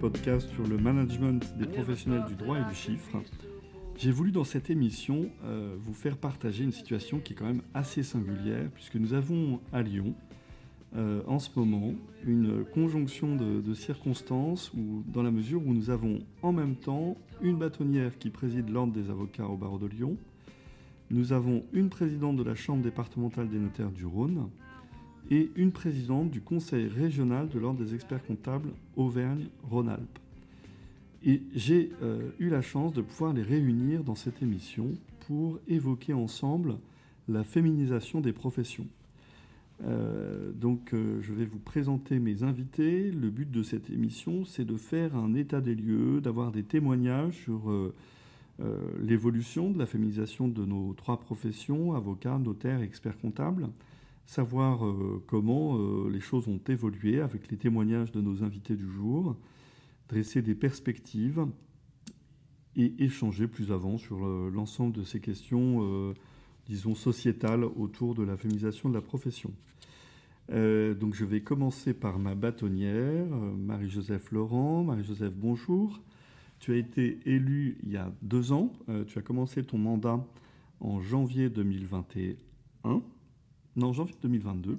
podcast sur le management des professionnels du droit et du chiffre. J'ai voulu dans cette émission euh, vous faire partager une situation qui est quand même assez singulière, puisque nous avons à Lyon, euh, en ce moment, une conjonction de, de, circonstances où, dans la mesure où nous avons en même temps une bâtonnière qui préside l'ordre des avocats au barreau de Lyon, nous avons une présidente de la Chambre départementale des notaires du Rhône, et une présidente du Conseil régional de l'Ordre des experts comptables Auvergne-Rhône-Alpes. Et j'ai euh, eu la chance de pouvoir les réunir dans cette émission pour évoquer ensemble la féminisation des professions. Euh, donc euh, je vais vous présenter mes invités. Le but de cette émission, c'est de faire un état des lieux, d'avoir des témoignages sur l'évolution de la féminisation de nos trois professions, avocats, notaires et experts comptables savoir euh, comment euh, les choses ont évolué avec les témoignages de nos invités du jour, dresser des perspectives et échanger plus avant sur l'ensemble de ces questions, euh, disons, sociétales autour de la féminisation de la profession. donc je vais commencer par ma bâtonnière, Marie-Joseph Laurent. Marie-Joseph, bonjour. Tu as été élue il y a deux ans. tu as commencé ton mandat en janvier 2021. Non, janvier 2022.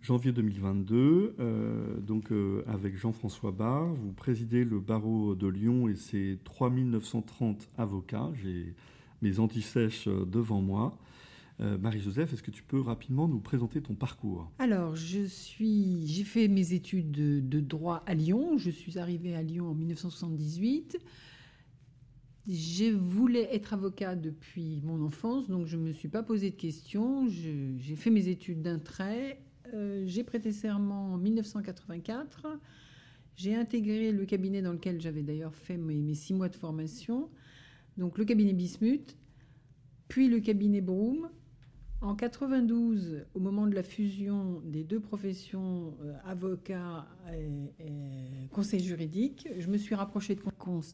Janvier 2022, euh, donc euh, avec Jean-François Barre, vous présidez le barreau de Lyon et ses 3930 avocats. J'ai mes antisèches euh, devant moi. Marie-Joseph, est-ce que tu peux rapidement nous présenter ton parcours? Alors, je suis, j'ai fait mes études de, de, droit à Lyon. Je suis arrivée à Lyon en 1978. Je voulais être avocat depuis mon enfance, donc je ne me suis pas posé de questions. J'ai fait mes études d'un trait. Euh, j'ai prêté serment en 1984. J'ai intégré le cabinet dans lequel j'avais d'ailleurs fait mes, six mois de formation, donc le cabinet Bismuth, puis le cabinet Broom, en 92, au moment de la fusion des deux professions, euh, avocat et, conseil juridique, je me suis rapprochée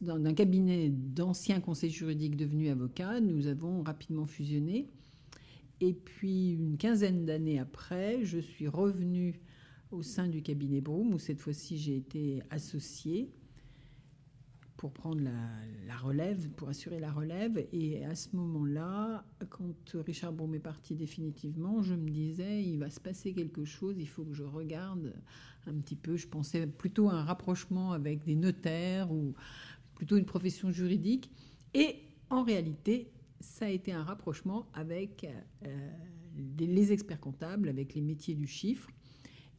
d'un cabinet d'anciens conseils juridiques devenus avocats. Nous avons rapidement fusionné. Et puis, une quinzaine d'années après, je suis revenue au sein du cabinet Broom, où cette fois-ci j'ai été associée pour prendre la, relève, pour assurer la relève. Et à ce moment-là, quand Richard Baum est parti définitivement, je me disais, il va se passer quelque chose, il faut que je regarde un petit peu. Je pensais plutôt à un rapprochement avec des notaires ou plutôt une profession juridique. Et en réalité, ça a été un rapprochement avec euh, les experts comptables, avec les métiers du chiffre.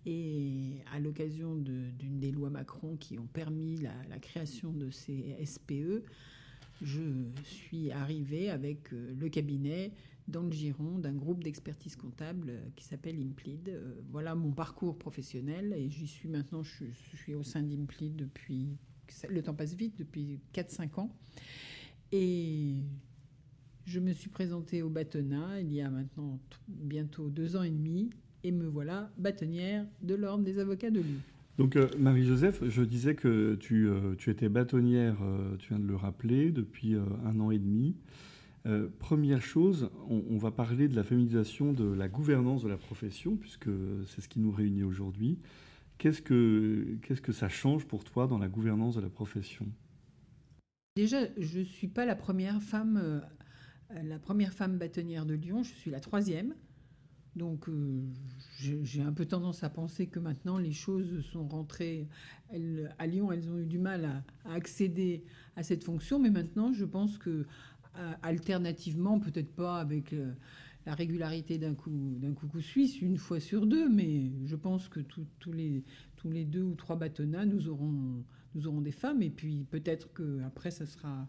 Et à l'occasion d'une des lois Macron qui ont permis la, création de ces SPE, je suis arrivée avec euh, le cabinet dans le giron d'un groupe d'expertise comptable euh, qui s'appelle Implid. Euh, voilà mon parcours professionnel et j'y suis maintenant, je, suis au sein d'Implid depuis, le temps passe vite, depuis 4-5 ans. Et je me suis présentée au bâtonnat il y a maintenant bientôt deux ans et demi et me voilà bâtonnière de l'Ordre des avocats de Lyon. Donc euh, Marie-Joseph, je disais que tu, euh, tu étais bâtonnière, euh, tu viens de le rappeler, depuis un an et demi. première chose, on, on, va parler de la féminisation de la gouvernance de la profession, puisque c'est ce qui nous réunit aujourd'hui. Qu'est-ce que, qu'est-ce que ça change pour toi dans la gouvernance de la profession? Déjà, je ne suis pas la première femme, la première femme bâtonnière de Lyon, je suis la troisième. Donc euh, j'ai un peu tendance à penser que maintenant les choses sont rentrées. à Lyon, elles ont eu du mal à, accéder à cette fonction, mais maintenant je pense que alternativement, peut-être pas avec euh, la régularité d'un coup d'un coucou suisse une fois sur deux, mais je pense que tous les tous les deux ou trois bâtonnats nous aurons nous aurons des femmes et puis peut-être que après ça sera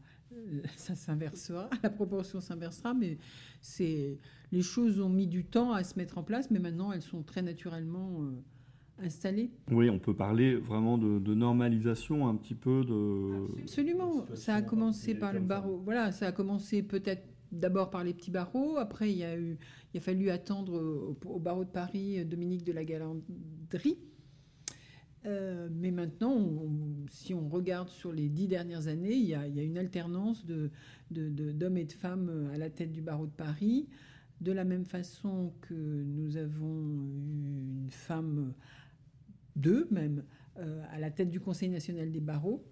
ça s'inversera, la proportion s'inversera, mais c'est les choses ont mis du temps à se mettre en place, mais maintenant elles sont très naturellement euh, installées. Oui, on peut parler vraiment de, normalisation un petit peu de. Absolument. Ça a commencé par le barreau. Voilà, ça a commencé peut-être d'abord par les petits barreaux. Après, il y a eu, il a fallu attendre au, au barreau de Paris Dominique de la Galandrie euh, mais maintenant, si on regarde sur les dix dernières années, il y a, une alternance d'hommes et de femmes à la tête du barreau de Paris. De la même façon que nous avons eu une femme, deux même, à la tête du Conseil national des barreaux.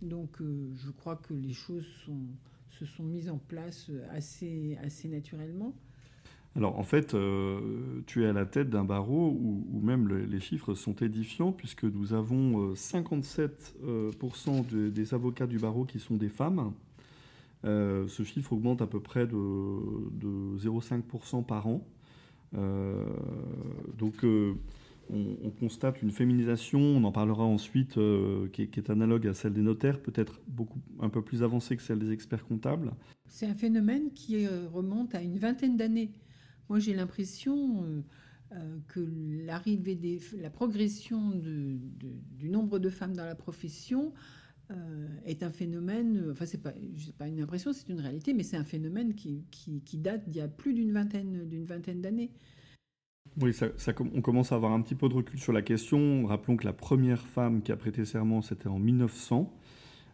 Donc je crois que les choses se sont mises en place assez naturellement. Alors en fait, euh, tu es à la tête d'un barreau où, même les chiffres sont édifiants puisque nous avons 57% euh, euh, des avocats du barreau qui sont des femmes. ce chiffre augmente à peu près de, 0,5% par an. donc on, constate une féminisation, on en parlera ensuite, qui est, qui, est, analogue à celle des notaires, peut-être beaucoup un peu plus avancée que celle des experts comptables. C'est un phénomène qui remonte à une vingtaine d'années. Moi, j'ai l'impression euh, euh, que l'arrivée des, la progression du nombre de femmes dans la profession euh, est un phénomène, enfin c'est pas, pas une impression, c'est une réalité, mais c'est un phénomène qui, qui, date d'il y a plus d'une vingtaine, d'une vingtaine d'années. Oui, ça, on commence à avoir un petit peu de recul sur la question. Rappelons que la première femme qui a prêté serment, c'était en 1900.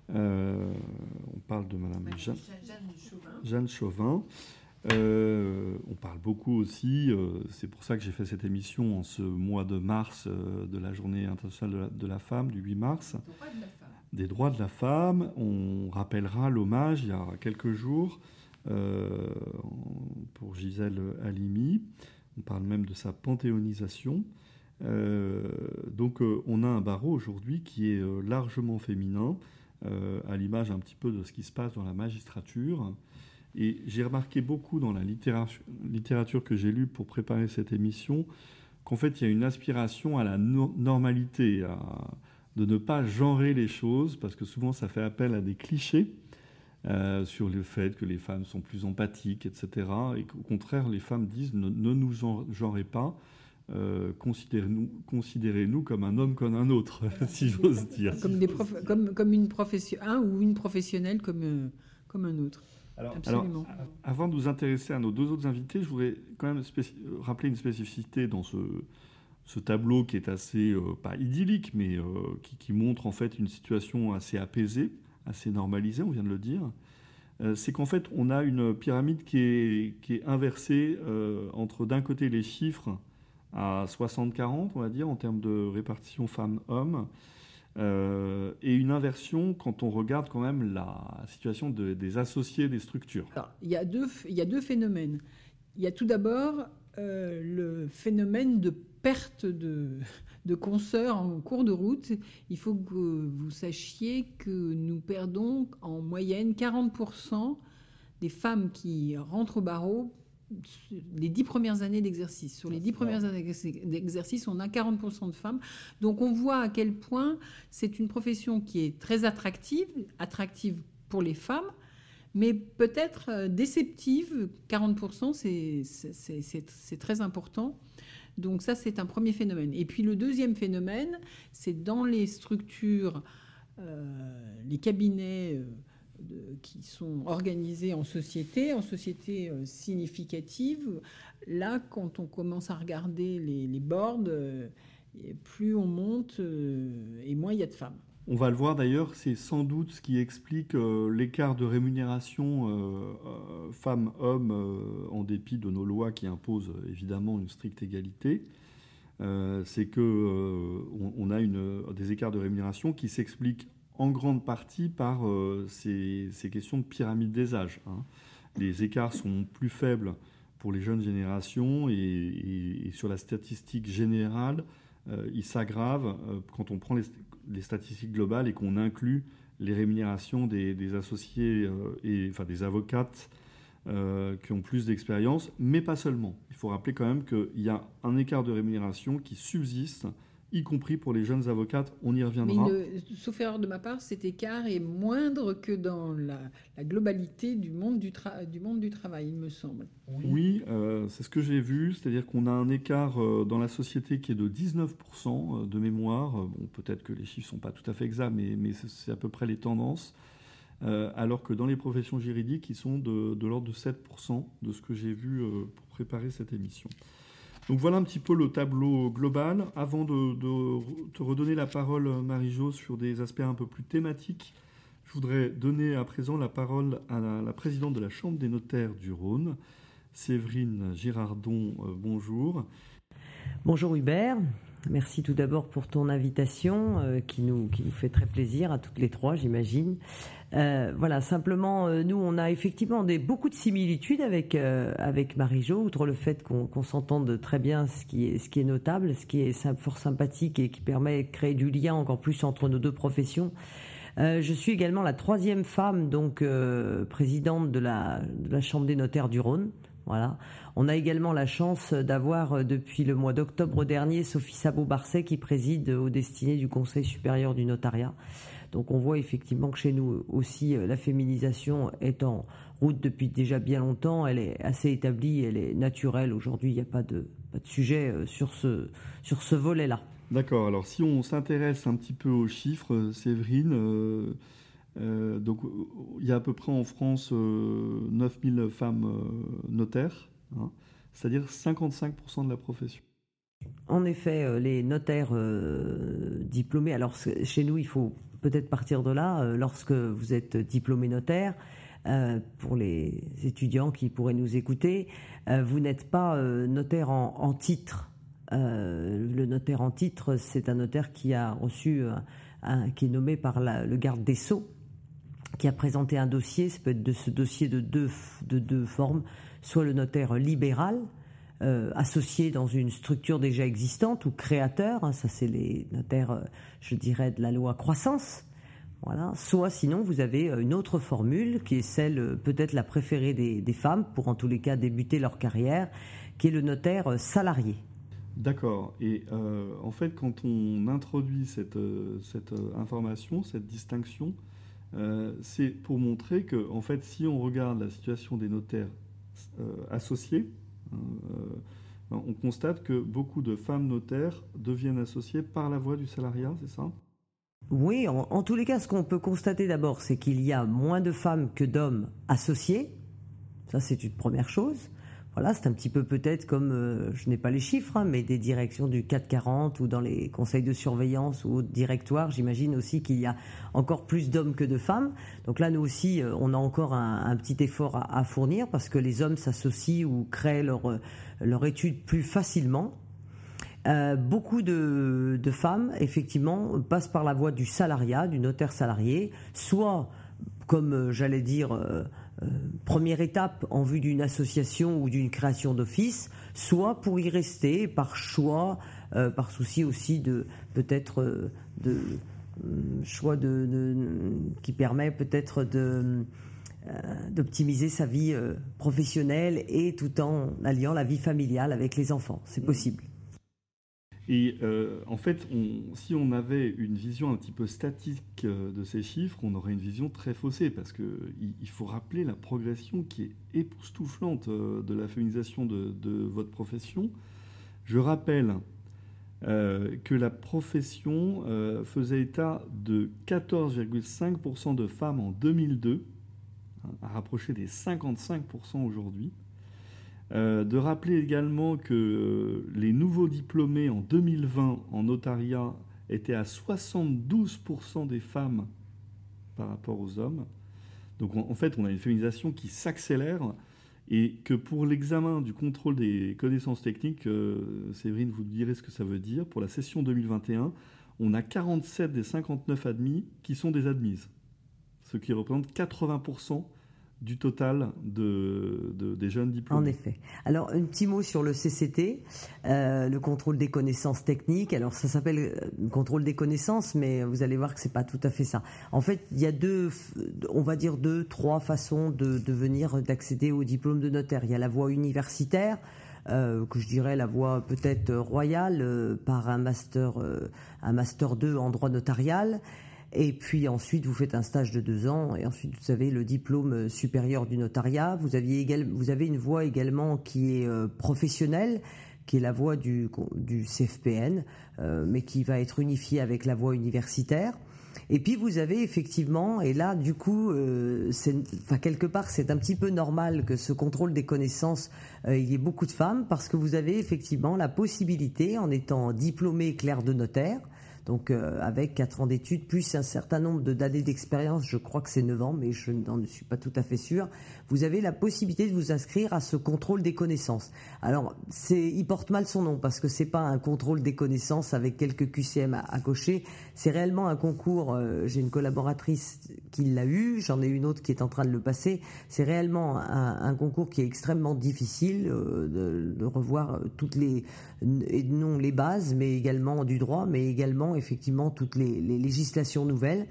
on parle de Madame Jeanne, Jeanne Chauvin. Euh, on parle beaucoup aussi, euh, c'est pour ça que j'ai fait cette émission en ce mois de mars euh, de la journée internationale de la, femme, du 8 mars, des droits de la femme. On rappellera l'hommage il y a quelques jours pour Gisèle Halimi. On parle même de sa panthéonisation. donc on a un barreau aujourd'hui qui est largement féminin, à l'image un petit peu de ce qui se passe dans la magistrature. Et j'ai remarqué beaucoup dans la littérature, que j'ai lue pour préparer cette émission qu'en fait, il y a une aspiration à la normalité, de ne pas genrer les choses, parce que souvent, ça fait appel à des clichés euh, sur le fait que les femmes sont plus empathiques, etc. Et qu'au contraire, les femmes disent ne, nous genrez pas. Euh, considérez-nous considérez comme un homme comme un autre, si j'ose dire. Comme une profession, un ou une professionnelle comme, euh, comme un autre. Alors, avant de nous intéresser à nos deux autres invités, je voudrais quand même rappeler une spécificité dans ce, ce tableau qui est assez, euh, pas idyllique, mais euh, qui, montre en fait une situation assez apaisée, assez normalisée, on vient de le dire. Euh, c'est qu'en fait, on a une pyramide qui est, qui est inversée entre d'un côté les chiffres à 60-40, on va dire, en termes de répartition femmes-hommes, euh, et une inversion quand on regarde quand même la situation des associés des structures. il, y a deux, il y a deux phénomènes. Il y a tout d'abord euh, le phénomène de perte de, de consoeurs en cours de route. Il faut que vous sachiez que nous perdons en moyenne 40% des femmes qui rentrent au barreau les dix premières années d'exercice. Sur les dix premières années d'exercice, on a 40% de femmes. Donc on voit à quel point c'est une profession qui est très attractive, attractive pour les femmes, mais peut-être euh, déceptive. 40%, c'est très important. Donc ça, c'est un premier phénomène. Et puis le deuxième phénomène, c'est dans les structures, euh, les cabinets... Euh, qui sont organisées en société, en société euh, significative. Là, quand on commence à regarder les, les euh, plus on monte euh, et moins il y a de femmes. On va le voir d'ailleurs, c'est sans doute ce qui explique l'écart de rémunération femmes-hommes en dépit de nos lois qui imposent évidemment une stricte égalité. c'est que on, a des écarts de rémunération qui s'expliquent en grande partie par euh, ces, questions de pyramide des âges. Hein. Les écarts sont plus faibles pour les jeunes générations et, sur la statistique générale, euh, ils s'aggravent euh, quand on prend les, statistiques globales et qu'on inclut les rémunérations des, associés et enfin des avocates qui ont plus d'expérience, mais pas seulement. Il faut rappeler quand même qu'il y a un écart de rémunération qui subsiste y compris pour les jeunes avocates. On y reviendra. Mais sauf erreur de ma part, cet écart est moindre que dans la, globalité du monde du, du, monde du travail, il me semble. Oui, euh, c'est ce que j'ai vu, c'est-à-dire qu'on a un écart euh, dans la société qui est de 19% euh, de mémoire. Bon, peut-être que les chiffres ne sont pas tout à fait exacts, mais, mais c'est à peu près les tendances. alors que dans les professions juridiques, ils sont de, de l'ordre de 7% de ce que j'ai vu pour préparer cette émission. Donc voilà un petit peu le tableau global. Avant de, te redonner la parole, Marie-Jo, sur des aspects un peu plus thématiques, je voudrais donner à présent la parole à la, présidente de la Chambre des notaires du Rhône, Séverine Girardon. Euh, bonjour. Bonjour Hubert. Merci tout d'abord pour ton invitation euh, qui, nous, qui nous fait très plaisir à toutes les trois, j'imagine. Euh, voilà, simplement, euh, nous, on a effectivement des, beaucoup de similitudes avec, avec Marie-Jo, outre le fait qu'on s'entende très bien, ce qui, est, ce qui est notable, ce qui est fort sympathique et qui permet de créer du lien encore plus entre nos deux professions. je suis également la troisième femme, donc présidente de la, de la Chambre des notaires du Rhône. Voilà. On a également la chance d'avoir euh, depuis le mois d'octobre dernier Sophie Sabot-Barcet qui préside aux destinées du Conseil supérieur du notariat. Donc on voit effectivement que chez nous aussi euh, la féminisation est en route depuis déjà bien longtemps, elle est assez établie, elle est naturelle. Aujourd'hui, il n'y a pas de, sujet euh, sur ce, sur ce volet-là. D'accord, alors si on s'intéresse un petit peu aux chiffres, Séverine, donc il y a à peu près en France 9000 femmes notaires. Hein, c'est-à-dire 55% de la profession. En effet, euh, les notaires euh, diplômés, alors chez nous, il faut peut-être partir de là, euh, lorsque vous êtes diplômé notaire, pour les étudiants qui pourraient nous écouter, vous n'êtes pas notaire en, titre. le notaire en titre, c'est un notaire qui a reçu, qui est nommé par le garde des sceaux, qui a présenté un dossier, ça peut être de ce dossier de deux, de deux formes, soit le notaire libéral, euh, associé dans une structure déjà existante ou créateur, hein, ça c'est les notaires, euh, je dirais, de la loi croissance. Voilà. Soit sinon, vous avez euh, une autre formule qui est celle peut-être la préférée des, femmes pour en tous les cas débuter leur carrière, qui est le notaire salarié. D'accord. Et en fait, quand on introduit cette, cette information, cette distinction, c'est pour montrer que, en fait, si on regarde la situation des notaires associés, on constate que beaucoup de femmes notaires deviennent associées par la voie du salariat, c'est ça? Oui, en, tous les cas, ce qu'on peut constater d'abord, c'est qu'il y a moins de femmes que d'hommes associés. Ça, c'est une première chose. Voilà, c'est un petit peu peut-être comme, euh, je n'ai pas les chiffres, hein, mais des directions du 440 ou dans les conseils de surveillance ou directoires, j'imagine aussi qu'il y a encore plus d'hommes que de femmes. Donc là, nous aussi, euh, on a encore un, petit effort à, fournir parce que les hommes s'associent ou créent leur, leur étude plus facilement. Euh, beaucoup de, de, femmes, effectivement, passent par la voie du salariat, du notaire salarié, soit comme j'allais dire euh, première étape en vue d'une association ou d'une création d'office, soit pour y rester par choix, euh, par souci aussi de peut-être euh, de choix de, qui permet peut-être de d'optimiser sa vie professionnelle et tout en alliant la vie familiale avec les enfants. C'est possible. Et euh, en fait, si on avait une vision un petit peu statique euh, de ces chiffres, on aurait une vision très faussée, parce qu'il il faut rappeler la progression qui est époustouflante euh, de la féminisation de, votre profession. Je rappelle que la profession faisait état de 14,5% de femmes en 2002, hein, à rapprocher des 55% aujourd'hui. Euh, de rappeler également que euh, les nouveaux diplômés en 2020 en notariat étaient à 72% des femmes par rapport aux hommes. Donc en fait, on a une féminisation qui s'accélère et que pour l'examen du contrôle des connaissances techniques, euh, Séverine, vous direz ce que ça veut dire. Pour la session 2021, on a 47 des 59 admis qui sont des admises, ce qui représente 80% du total de, des jeunes diplômés. En effet. Alors, un petit mot sur le CCT, euh, le contrôle des connaissances techniques. Alors, ça s'appelle euh, contrôle des connaissances, mais vous allez voir que c'est pas tout à fait ça. En fait, il y a deux, on va dire deux, trois façons de, de venir d'accéder au diplôme de notaire. Il y a la voie universitaire. Euh, que je dirais la voie peut-être royale par un master, un master 2 en droit notarial. Et puis ensuite, vous faites un stage de deux ans, et ensuite vous avez le diplôme supérieur du notariat. Vous, vous avez une voie également qui est euh, professionnelle, qui est la voie du, CFPN, euh, mais qui va être unifiée avec la voie universitaire. Et puis vous avez effectivement, et là du coup, euh, quelque part c'est un petit peu normal que ce contrôle des connaissances, ait beaucoup de femmes, parce que vous avez effectivement la possibilité, en étant diplômé clerc de notaire, Donc avec 4 ans d'études, plus un certain nombre d'années d'expérience, je crois que c'est 9 ans, mais je n'en suis pas tout à fait sûr, vous avez la possibilité de vous inscrire à ce contrôle des connaissances. Alors, c'est, il porte mal son nom parce que c'est pas un contrôle des connaissances avec quelques QCM à, cocher. C'est réellement un concours. j'ai une collaboratrice qui l'a eu, j'en ai une autre qui est en train de le passer. C'est réellement un, concours qui est extrêmement difficile de, de, revoir toutes les et non les bases, mais également du droit, mais également effectivement toutes les, législations nouvelles.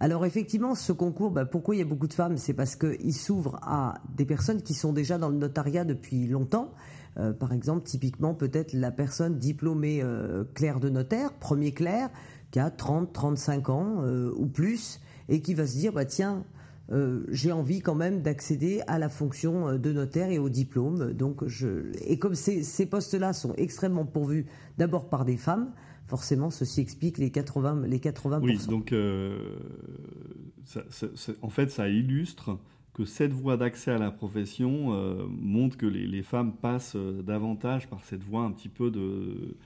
Alors effectivement, ce concours, bah, pourquoi il y a beaucoup de femmes? C'est parce qu'il s'ouvre à des personnes qui sont déjà dans le notariat depuis longtemps. Euh, par exemple, typiquement, peut-être la personne diplômée euh, clerc de notaire, premier clerc, qui a 30, 35 ans euh, ou plus, et qui va se dire, bah tiens, euh, j'ai envie quand même d'accéder à la fonction euh, de notaire et au diplôme. Donc je, et comme ces, postes-là sont extrêmement pourvus d'abord par des femmes, forcément ceci explique les 80 les 80 Oui, donc euh, en fait ça illustre que cette voie d'accès à la profession montre que les femmes passent davantage par cette voie un petit peu de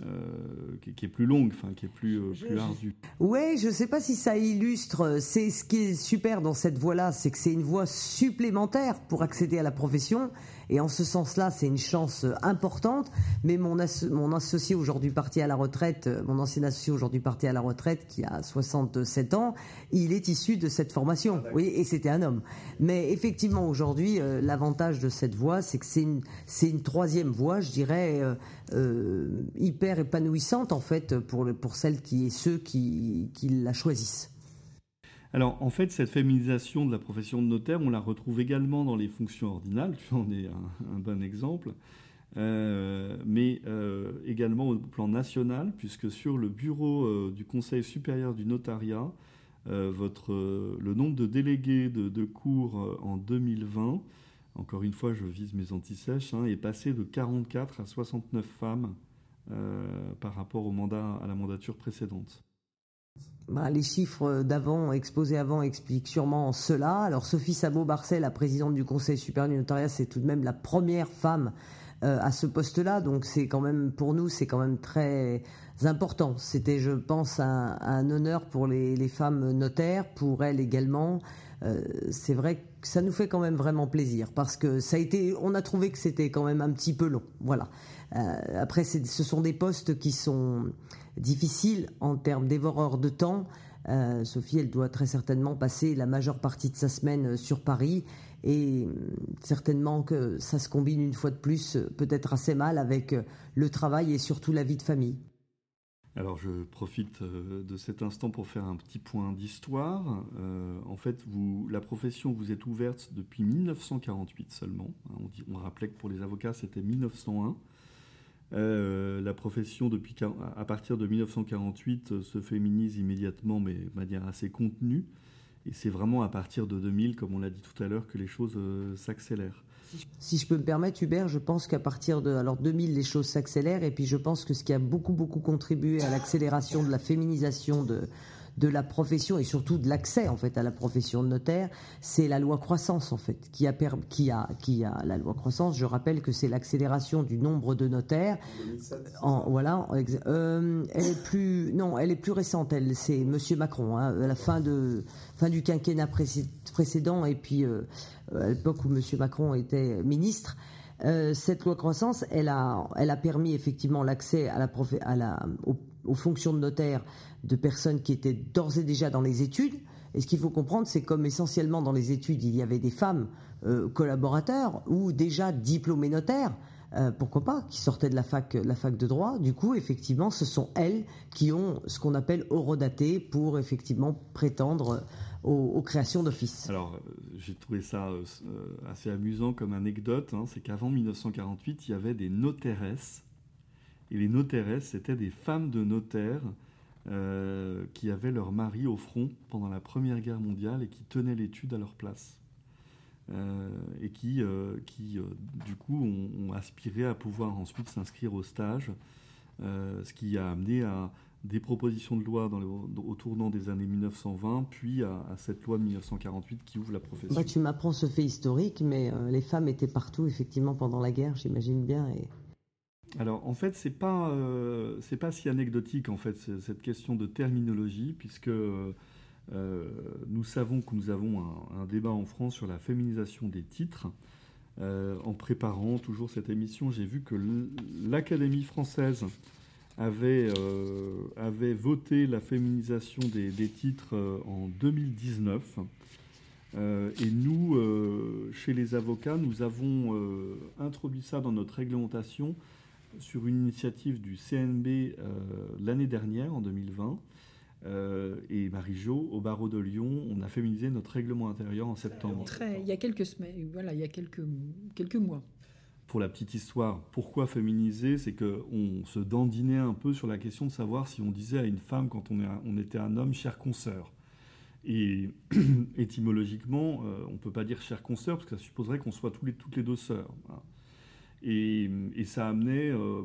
euh, qui, est plus longue, enfin qui est plus, euh, plus ardue. Oui, je ne sais pas si ça illustre. C'est ce qui est super dans cette voie-là, c'est que c'est une voie supplémentaire pour accéder à la profession. Et en ce sens-là, c'est une chance importante. Mais mon, mon associé aujourd'hui parti à la retraite, euh, mon ancien associé aujourd'hui parti à la retraite, qui a 67 ans, il est issu de cette formation. Ah, oui, et c'était un homme. Mais effectivement, aujourd'hui, euh, l'avantage de cette voie, c'est que c'est une, une troisième voie, je dirais, euh, hyper épanouissante en fait pour, pour celles qui et ceux qui, qui la choisissent. Alors, en fait, cette féminisation de la profession de notaire, on la retrouve également dans les fonctions ordinales, tu en es un, bon exemple, euh, mais euh, également au plan national, puisque sur le bureau euh, du Conseil supérieur du notariat, le nombre de délégués de, cours en 2020, encore une fois, je vise mes antisèches, hein, est passé de 44 à 69 femmes par rapport au mandat, à la mandature précédente. Bah, les chiffres d'avant, exposés avant, expliquent sûrement cela. Alors Sophie Sabot-Barcel, la présidente du Conseil supérieur du notariat, c'est tout de même la première femme euh, à ce poste-là. Donc c'est quand même, pour nous, c'est quand même très important. C'était, je pense, un, honneur pour les, femmes notaires, pour elles également. Euh, c'est vrai que ça nous fait quand même vraiment plaisir parce que ça a été, on a trouvé que c'était quand même un petit peu long. Voilà. Euh, après, ce sont des postes qui sont difficiles en termes dévoreurs de temps. Euh, Sophie, elle doit très certainement passer la majeure partie de sa semaine sur Paris et euh, certainement que ça se combine une fois de plus peut-être assez mal avec le travail et surtout la vie de famille. Alors je profite de cet instant pour faire un petit point d'histoire. en fait, vous, la profession vous êtes ouverte depuis 1948 seulement. On, dit, on rappelait que pour les avocats c'était 1901. Euh, la profession, depuis, à partir de 1948, euh, se féminise immédiatement, mais de manière assez contenue. Et c'est vraiment à partir de 2000, comme on l'a dit tout à l'heure, que les choses euh, s'accélèrent. Si je peux me permettre, Hubert, je pense qu'à partir de alors 2000, les choses s'accélèrent. Et puis je pense que ce qui a beaucoup, beaucoup contribué à l'accélération de la féminisation de, de la profession et surtout de l'accès en fait à la profession de notaire, c'est la loi croissance en fait qui a qui a qui a la loi croissance. Je rappelle que c'est l'accélération du nombre de notaires. en, voilà, euh, elle est plus non, elle est plus récente. Elle c'est Monsieur Macron hein, à la fin de fin du quinquennat précédent et puis euh, à l'époque où Monsieur Macron était ministre. Euh, cette loi croissance, elle a, elle a permis effectivement l'accès à la, à la, aux fonctions de notaire de personnes qui étaient d'ores et déjà dans les études. Et ce qu'il faut comprendre, c'est comme essentiellement dans les études, il y avait des femmes euh, collaborateurs ou déjà diplômées notaires, euh, pourquoi pas, qui sortaient de la fac, la fac de droit. Du coup, effectivement, ce sont elles qui ont ce qu'on appelle horodaté pour effectivement prétendre aux, créations d'office. Alors, euh, j'ai trouvé ça assez amusant comme anecdote, hein, c'est qu'avant 1948, il y avait des notaires et les notaires, c'était des femmes de notaires euh, qui avaient leur mari au front pendant la Première Guerre mondiale et qui tenaient l'étude à leur place. Euh, et qui, euh, qui du coup, ont, aspiré à pouvoir ensuite s'inscrire au stage, ce qui a amené à des propositions de loi dans au tournant des années 1920, puis à, cette loi de 1948 qui ouvre la profession. Bah, tu m'apprends ce fait historique, mais les femmes étaient partout, effectivement, pendant la guerre, j'imagine bien. Et... Alors en fait, c'est pas euh, c'est pas si anecdotique en fait cette question de terminologie puisque euh, nous savons que nous avons un, débat en France sur la féminisation des titres. en préparant toujours cette émission, j'ai vu que l'Académie française avait, avait voté la féminisation des, des titres en 2019. et nous, chez les avocats, nous avons introduit ça dans notre réglementation sur une initiative du CNB euh, l'année dernière, en 2020. Euh, et Marie-Jo, au barreau de Lyon, on a féminisé notre règlement intérieur en septembre. Très, il y a quelques semaines, voilà, il y a quelques, quelques mois. Pour la petite histoire, pourquoi féminiser C'est qu'on se dandinait un peu sur la question de savoir si on disait à une femme quand on, est, on était un homme, chère consoeur. Et étymologiquement, euh, on ne peut pas dire chère consoeur parce que ça supposerait qu'on soit tous les, toutes les deux sœurs. Et, ça amenait euh,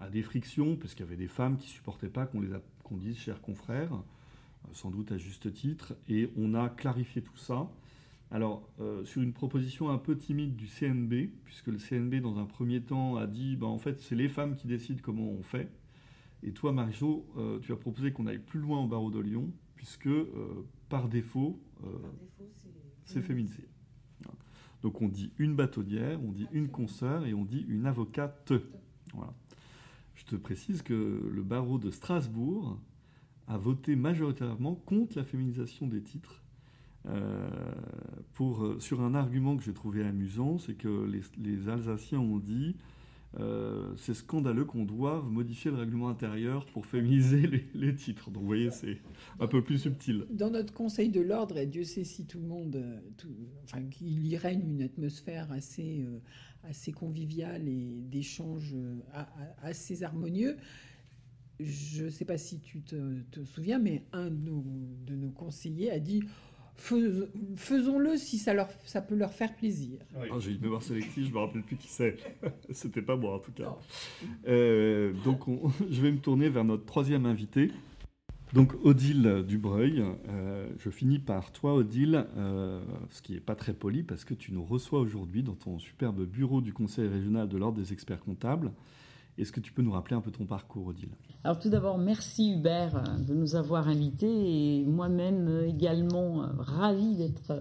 à des frictions, parce qu'il y avait des femmes qui supportaient pas qu'on les qu'on dise chers confrères, euh, sans doute à juste titre. Et on a clarifié tout ça. Alors, euh, sur une proposition un peu timide du CNB, puisque le CNB, dans un premier temps, a dit bah, en fait, c'est les femmes qui décident comment on fait. Et toi, Marie-Jo, tu as proposé qu'on aille plus loin au barreau de Lyon, puisque par défaut, c'est féminisé. Donc on dit une bâtonnière, on dit une consoeur et on dit une avocate. Je te précise que le barreau de Strasbourg a voté majoritairement contre la féminisation des titres. Euh, pour, sur un argument que j'ai trouvé amusant, c'est que les Alsaciens ont dit euh, c'est scandaleux qu'on doive modifier le règlement intérieur pour féminiser les, titres. Donc vous voyez, c'est un peu plus subtil. Dans notre Conseil de l'ordre, et Dieu sait si tout le monde, euh, enfin, il y règne une atmosphère assez, euh, assez conviviale et d'échanges assez harmonieux. Je ne sais pas si tu te, souviens, mais un de nos conseillers a dit faisons-le si ça, leur, ça peut leur faire plaisir. Ah, j'ai une mémoire sélective, je me rappelle plus qui c'est. C'était pas moi en tout cas. Euh, donc je vais me tourner vers notre troisième invité. Donc Odile Dubreuil, euh, je finis par toi Odile, euh, ce qui n'est pas très poli parce que tu nous reçois aujourd'hui dans ton superbe bureau du Conseil régional de l'Ordre des experts comptables. Est-ce que tu peux nous rappeler un peu ton parcours, Odile? Alors tout d'abord, merci Hubert de nous avoir invités et moi-même euh, également euh, ravie d'être euh,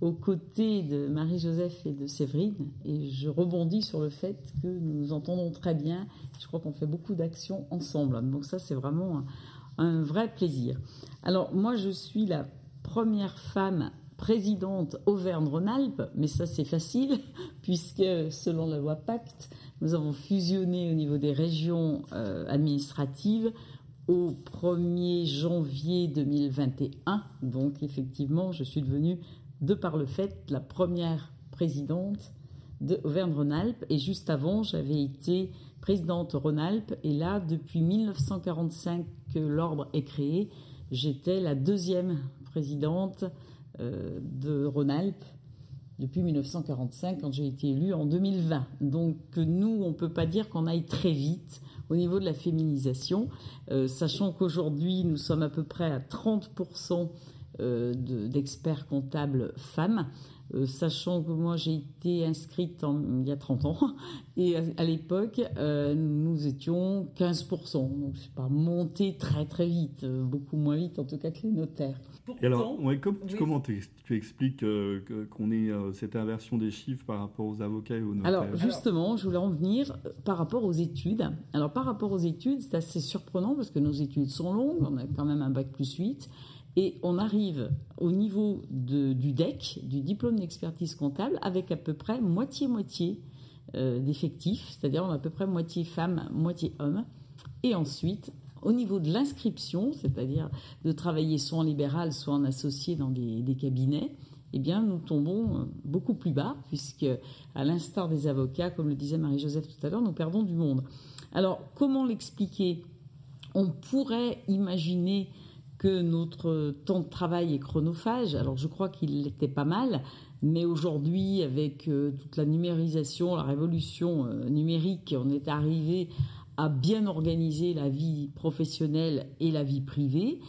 aux côtés de Marie-Joseph et de Séverine. Et je rebondis sur le fait que nous nous entendons très bien. Je crois qu'on fait beaucoup d'actions ensemble. Donc ça, c'est vraiment un, vrai plaisir. Alors moi, je suis la première femme présidente Auvergne-Rhône-Alpes, mais ça c'est facile, puisque selon la loi Pacte, nous avons fusionné au niveau des régions euh, administratives au 1er janvier 2021. Donc effectivement, je suis devenue, de par le fait, la première présidente de Auvergne-Rhône-Alpes. Et juste avant, j'avais été présidente Rhône-Alpes. Et là, depuis 1945 que l'ordre est créé, j'étais la deuxième présidente euh, de Rhône-Alpes depuis 1945 quand j'ai été élue en 2020. Donc nous, on ne peut pas dire qu'on aille très vite au niveau de la féminisation, euh, sachant qu'aujourd'hui, nous sommes à peu près à 30% euh, d'experts comptables femmes. Euh, sachant que moi j'ai été inscrite il y a 30 ans et à, l'époque nous étions 15%. Donc c'est pas monté très très vite, beaucoup moins vite en tout cas que les notaires alors, comment tu, expliques euh, qu'on ait euh, cette inversion des chiffres par rapport aux avocats et aux notaires Alors, justement, je voulais en venir euh, par rapport aux études. Alors, par rapport aux études, c'est assez surprenant parce que nos études sont longues, on a quand même un bac plus 8, et on arrive au niveau du DEC, du diplôme d'expertise comptable, avec à peu près moitié-moitié d'effectifs, c'est-à-dire on a à peu près moitié femmes, moitié hommes. Et ensuite, au niveau de l'inscription, c'est-à-dire de travailler soit en libéral, soit en associé dans des, cabinets, eh bien, nous tombons euh, beaucoup plus bas, puisque, à l'instar des avocats, comme le disait Marie-Joseph tout à l'heure, nous perdons du monde. Alors, comment l'expliquer? On pourrait imaginer que notre temps de travail est chronophage. Alors, je crois qu'il était pas mal, mais aujourd'hui, avec euh, toute la numérisation, la révolution euh, numérique, on est arrivé à bien organiser la vie professionnelle et la vie privée.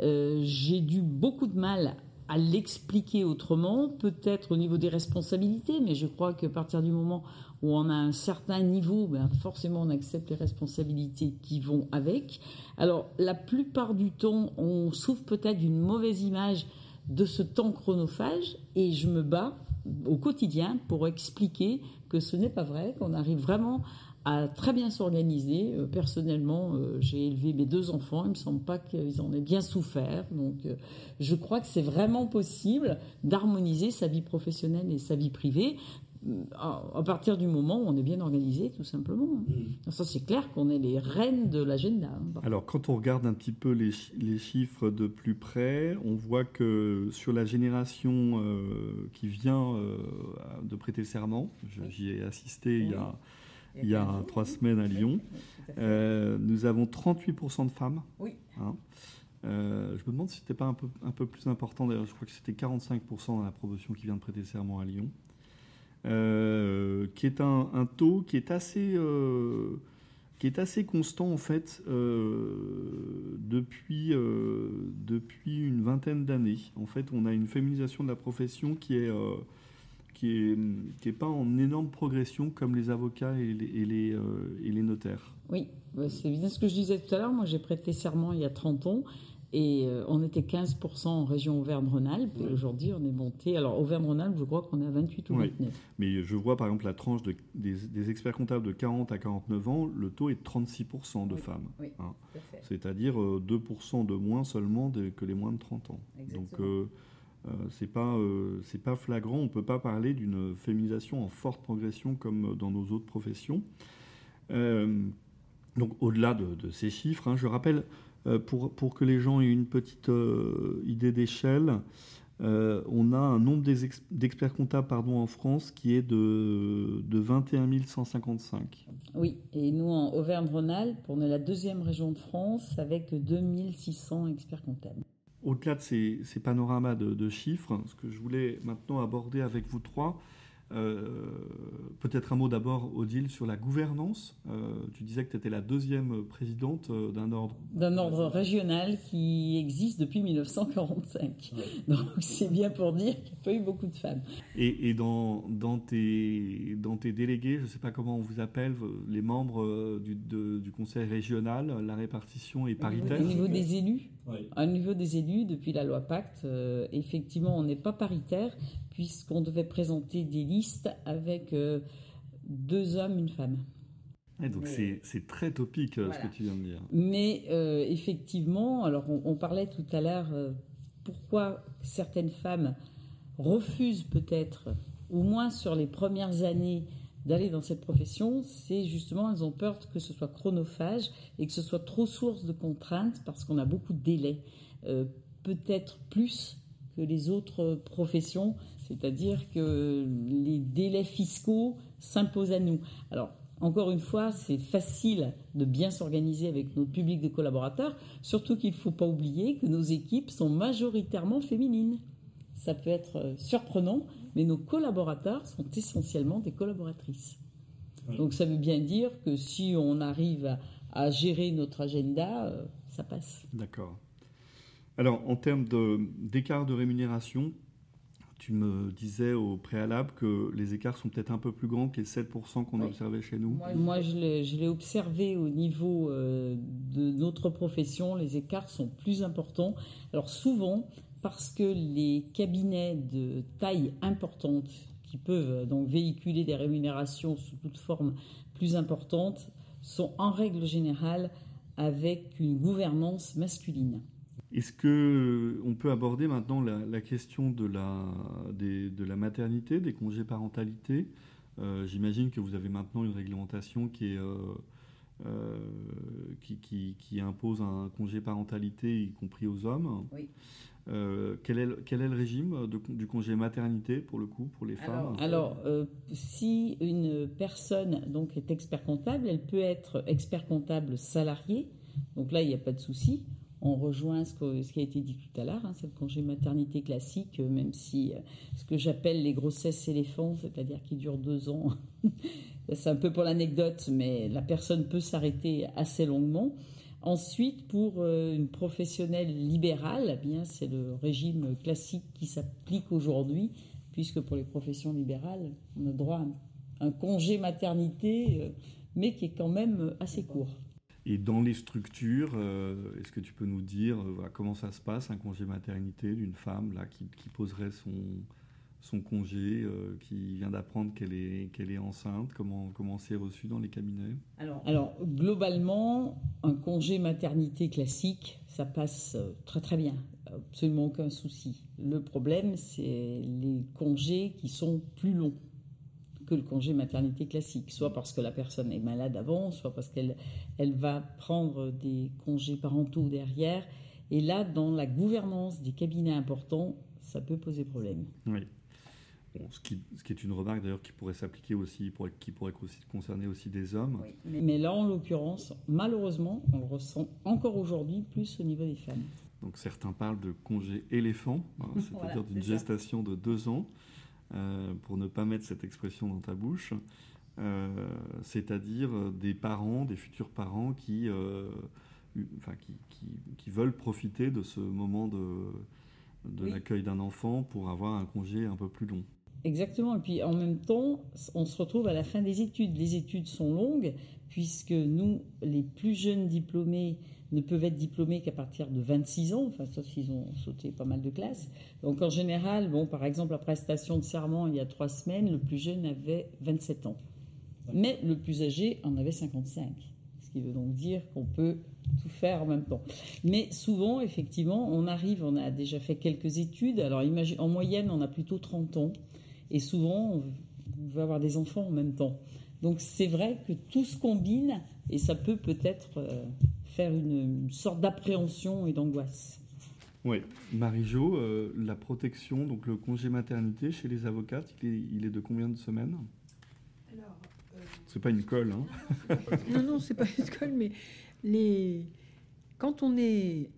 Euh, j'ai dû beaucoup de mal à l'expliquer autrement, peut-être au niveau des responsabilités, mais je crois qu'à partir du moment où où on a un certain niveau, ben forcément on accepte les responsabilités qui vont avec. Alors la plupart du temps, on souffre peut-être d'une mauvaise image de ce temps chronophage et je me bats au quotidien pour expliquer que ce n'est pas vrai, qu'on arrive vraiment à très bien s'organiser. Euh, personnellement, euh, j'ai élevé mes deux enfants. Il me semble pas qu'ils en aient bien souffert. Donc, euh, je crois que c'est vraiment possible d'harmoniser sa vie professionnelle et sa vie privée à partir du moment où on est bien organisé, tout simplement. Mm. Ça, c'est clair qu'on est les reines de l'agenda. Hein. Alors, quand on regarde un petit peu les, les, chiffres de plus près, on voit que sur la génération qui vient de prêter serment, j'y ai assisté il y a il y a trois semaines à Lyon. Euh, nous avons 38% de femmes. Oui. Hein. Euh, je me demande si c'était pas un peu, un peu plus important. D'ailleurs, je crois que c'était 45% dans la promotion qui vient de prêter serment à Lyon. Euh, qui est un, un, taux qui est assez, qui est assez constant en fait depuis, depuis une vingtaine d'années. En fait, on a une féminisation de la profession qui est qui n'est pas en énorme progression comme les avocats et les, et les, euh, et les notaires. Oui, bah, c'est bien ce que je disais tout à l'heure. Moi, j'ai prêté serment il y a 30 ans et euh, on était 15% en région Auvergne-Rhône-Alpes. Et aujourd'hui, on est monté. Alors, Auvergne-Rhône-Alpes, je crois qu'on est à 28 ou 29. Mais je vois par exemple la tranche de, des, experts comptables de 40 à 49 ans, le taux est de 36% de femmes. Hein. C'est-à-dire 2% euh, de moins seulement que les moins de 30 ans. Exactement. Donc, euh, c'est pas euh, pas flagrant. On peut pas parler d'une féminisation en forte progression comme dans nos autres professions. Euh, donc au-delà de, ces chiffres, hein, je rappelle pour, pour que les gens aient une petite idée d'échelle, on a un nombre d'experts comptables pardon, en France qui est de, de 21 155. Oui, et nous en Auvergne-Rhône-Alpes, on est la deuxième région de France avec 2600 experts comptables au-delà de ces, panoramas de, chiffres, ce que je voulais maintenant aborder avec vous trois, euh, peut-être un mot d'abord, Odile, sur la gouvernance. Euh, tu disais que tu étais la deuxième présidente euh, d'un ordre. D'un ordre régional qui existe depuis 1945. Donc c'est bien pour dire qu'il n'y a pas eu beaucoup de femmes. Et, dans, dans, tes, dans tes délégués, je ne sais pas comment on vous appelle, les membres du, du conseil régional, la répartition est paritaire Au niveau des élus? Oui. Au niveau des élus, depuis la loi Pacte, effectivement, on n'est pas paritaire puisqu'on devait présenter des listes avec euh, deux hommes, une femme. donc c'est très topique euh, ce que tu viens de dire. Mais euh, effectivement, alors on, parlait tout à l'heure pourquoi certaines femmes refusent peut-être, au moins sur les premières années, d'aller dans cette profession, c'est justement elles ont peur que ce soit chronophage et que ce soit trop source de contraintes parce qu'on a beaucoup de délais, peut-être plus que les autres professions c'est-à-dire que les délais fiscaux s'imposent à nous. Alors, encore une fois, c'est facile de bien s'organiser avec notre public de collaborateurs, surtout qu'il ne faut pas oublier que nos équipes sont majoritairement féminines. Ça peut être surprenant, mais nos collaborateurs sont essentiellement des collaboratrices. Donc ça veut bien dire que si on arrive à, gérer notre agenda, euh, ça passe. D'accord. Alors, en termes d'écart de rémunération, tu me disais au préalable que les écarts sont peut-être un peu plus grands que les 7% qu'on observait chez nous. Moi, je l'ai observé au niveau euh, de notre profession, les écarts sont plus importants. Alors souvent, parce que les cabinets de taille importante, qui peuvent euh, donc véhiculer des rémunérations sous toute forme plus importantes, sont en règle générale avec une gouvernance masculine. Est-ce que on peut aborder maintenant la, question de la, de la maternité, des congés parentalité? Euh, J'imagine que vous avez maintenant une réglementation qui, est, euh, euh, qui, qui, impose un congé parentalité, y compris aux hommes. Oui. Quel, est, quel est le régime du congé maternité pour le coup, pour les femmes Alors, si une personne donc est expert comptable, elle peut être expert comptable salarié. Donc là, il n'y a pas de souci on rejoint ce, qui a été dit tout à l'heure, hein, cette congé maternité classique, euh, même si euh, ce que j'appelle les grossesses éléphants, c'est-à-dire qui durent deux ans, c'est un peu pour l'anecdote, mais la personne peut s'arrêter assez longuement. Ensuite, pour euh, une professionnelle libérale, eh bien c'est le régime classique qui s'applique aujourd'hui, puisque pour les professions libérales, on a droit un congé maternité, mais qui est quand même assez court. Et dans les structures, est-ce que tu peux nous dire comment ça se passe, un congé maternité d'une femme là, qui poserait son, son congé, euh, qui vient d'apprendre qu'elle est, qu'elle est enceinte Comment, comment c'est reçu dans les cabinets? Alors, alors, globalement, un congé maternité classique, ça passe euh, très très bien, absolument aucun souci. Le problème, c'est les congés qui sont plus longs que le congé maternité classique, soit parce que la personne est malade avant, soit parce qu'elle elle va prendre des congés parentaux derrière. Et là, dans la gouvernance des cabinets importants, ça peut poser problème. Oui ce, qui, est une remarque d'ailleurs qui pourrait s'appliquer aussi, qui pourrait aussi concerner aussi des hommes. Mais là, en l'occurrence, malheureusement, on le ressent encore aujourd'hui plus au niveau des femmes. Donc certains parlent de congé éléphant, hein, c'est-à-dire d'une gestation de deux ans, euh, pour ne pas mettre cette expression dans ta bouche. Euh, c'est-à-dire des parents, des futurs parents qui, euh, enfin, qui, veulent profiter de ce moment de, de l'accueil d'un enfant pour avoir un congé un peu plus long. Exactement. Et puis en même temps, on se retrouve à la fin des études. Les études sont longues puisque nous, les plus jeunes diplômés, ne peuvent être diplômés qu'à partir de 26 ans, enfin, sauf s'ils ont sauté pas mal de classes. Donc en général, bon, par exemple, la prestation de serment il y a trois semaines, le plus jeune avait 27 ans. Mais le plus âgé en avait 55. Ce qui veut donc dire qu'on peut tout faire en même temps. Mais souvent, effectivement, on arrive, on a déjà fait quelques études. Alors en moyenne, on a plutôt 30 ans. Et souvent, on veut avoir des enfants en même temps. Donc c'est vrai que tout se combine et ça peut peut-être euh, faire une, sorte d'appréhension et d'angoisse. Oui, Marie-Jo, euh, la protection, donc le congé maternité chez les avocates, il est, de combien de semaines? Alors, euh, C'est pas une colle, hein Non, non, c'est pas une colle, mais les... quand on est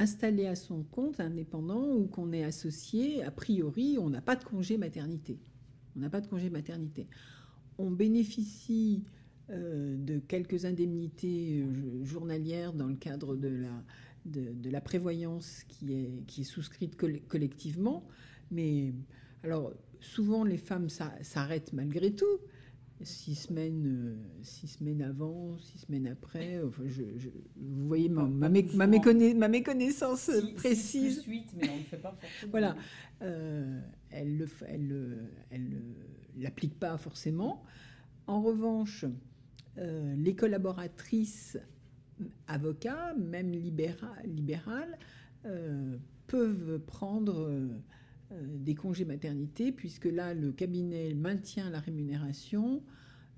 installé à son compte, indépendant, ou qu'on est associé, a priori, on n'a pas de congé maternité. On n'a pas de congé maternité. On bénéficie euh, de quelques indemnités euh, journalières dans le cadre de la, de, la prévoyance qui est, qui est souscrite collectivement. Mais alors, souvent, les femmes s'arrêtent malgré tout six semaines, euh, six semaines avant, six semaines après. Enfin, je, vous voyez ma, ma, ma, méconnaissance précise. mais on ne fait pas Voilà. Euh, elle ne elle, elle, l'applique pas forcément. En revanche, euh, les collaboratrices avocats, même libérales, peuvent prendre euh, des congés maternité, puisque là, le cabinet maintient la rémunération,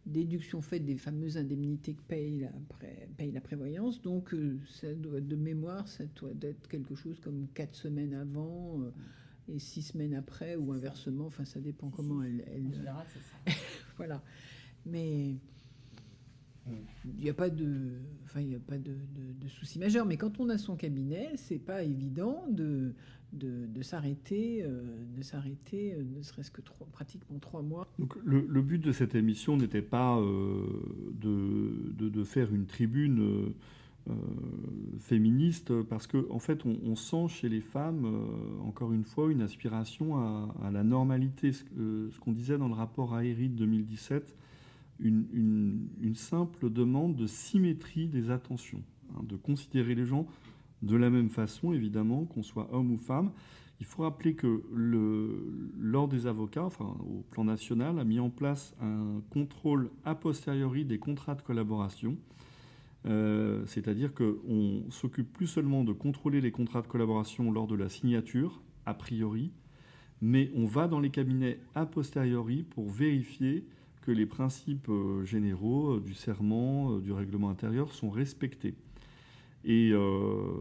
déduction faite des fameuses indemnités que paye la, paye la prévoyance. Donc, euh, ça doit, de mémoire, ça doit être quelque chose comme quatre semaines avant euh, et six semaines après, ou inversement. Enfin, ça dépend comment elle. En général, c'est ça. voilà. Mais. Il n'y a pas de, enfin, il y a pas de, de, de souci majeur. Mais quand on a son cabinet, c'est pas évident de, de, s'arrêter, euh, de s'arrêter, euh, ne serait-ce que pratiquement trois mois. Donc le, but de cette émission n'était pas euh, de, de, faire une tribune féministe, parce qu'en en fait, on, sent chez les femmes, encore une fois, une aspiration à, la normalité. Ce, qu'on disait dans le rapport Aéri de 2017, une, une, une, simple demande de symétrie des attentions, hein, de considérer les gens de la même façon, évidemment, qu'on soit homme ou femme. Il faut rappeler que l'Ordre des avocats, enfin, au plan national, a mis en place un contrôle a posteriori des contrats de collaboration. Euh, c'est-à-dire qu'on s'occupe plus seulement de contrôler les contrats de collaboration lors de la signature, a priori, mais on va dans les cabinets a posteriori pour vérifier que les principes euh, généraux euh, du serment, du règlement intérieur sont respectés. Et euh,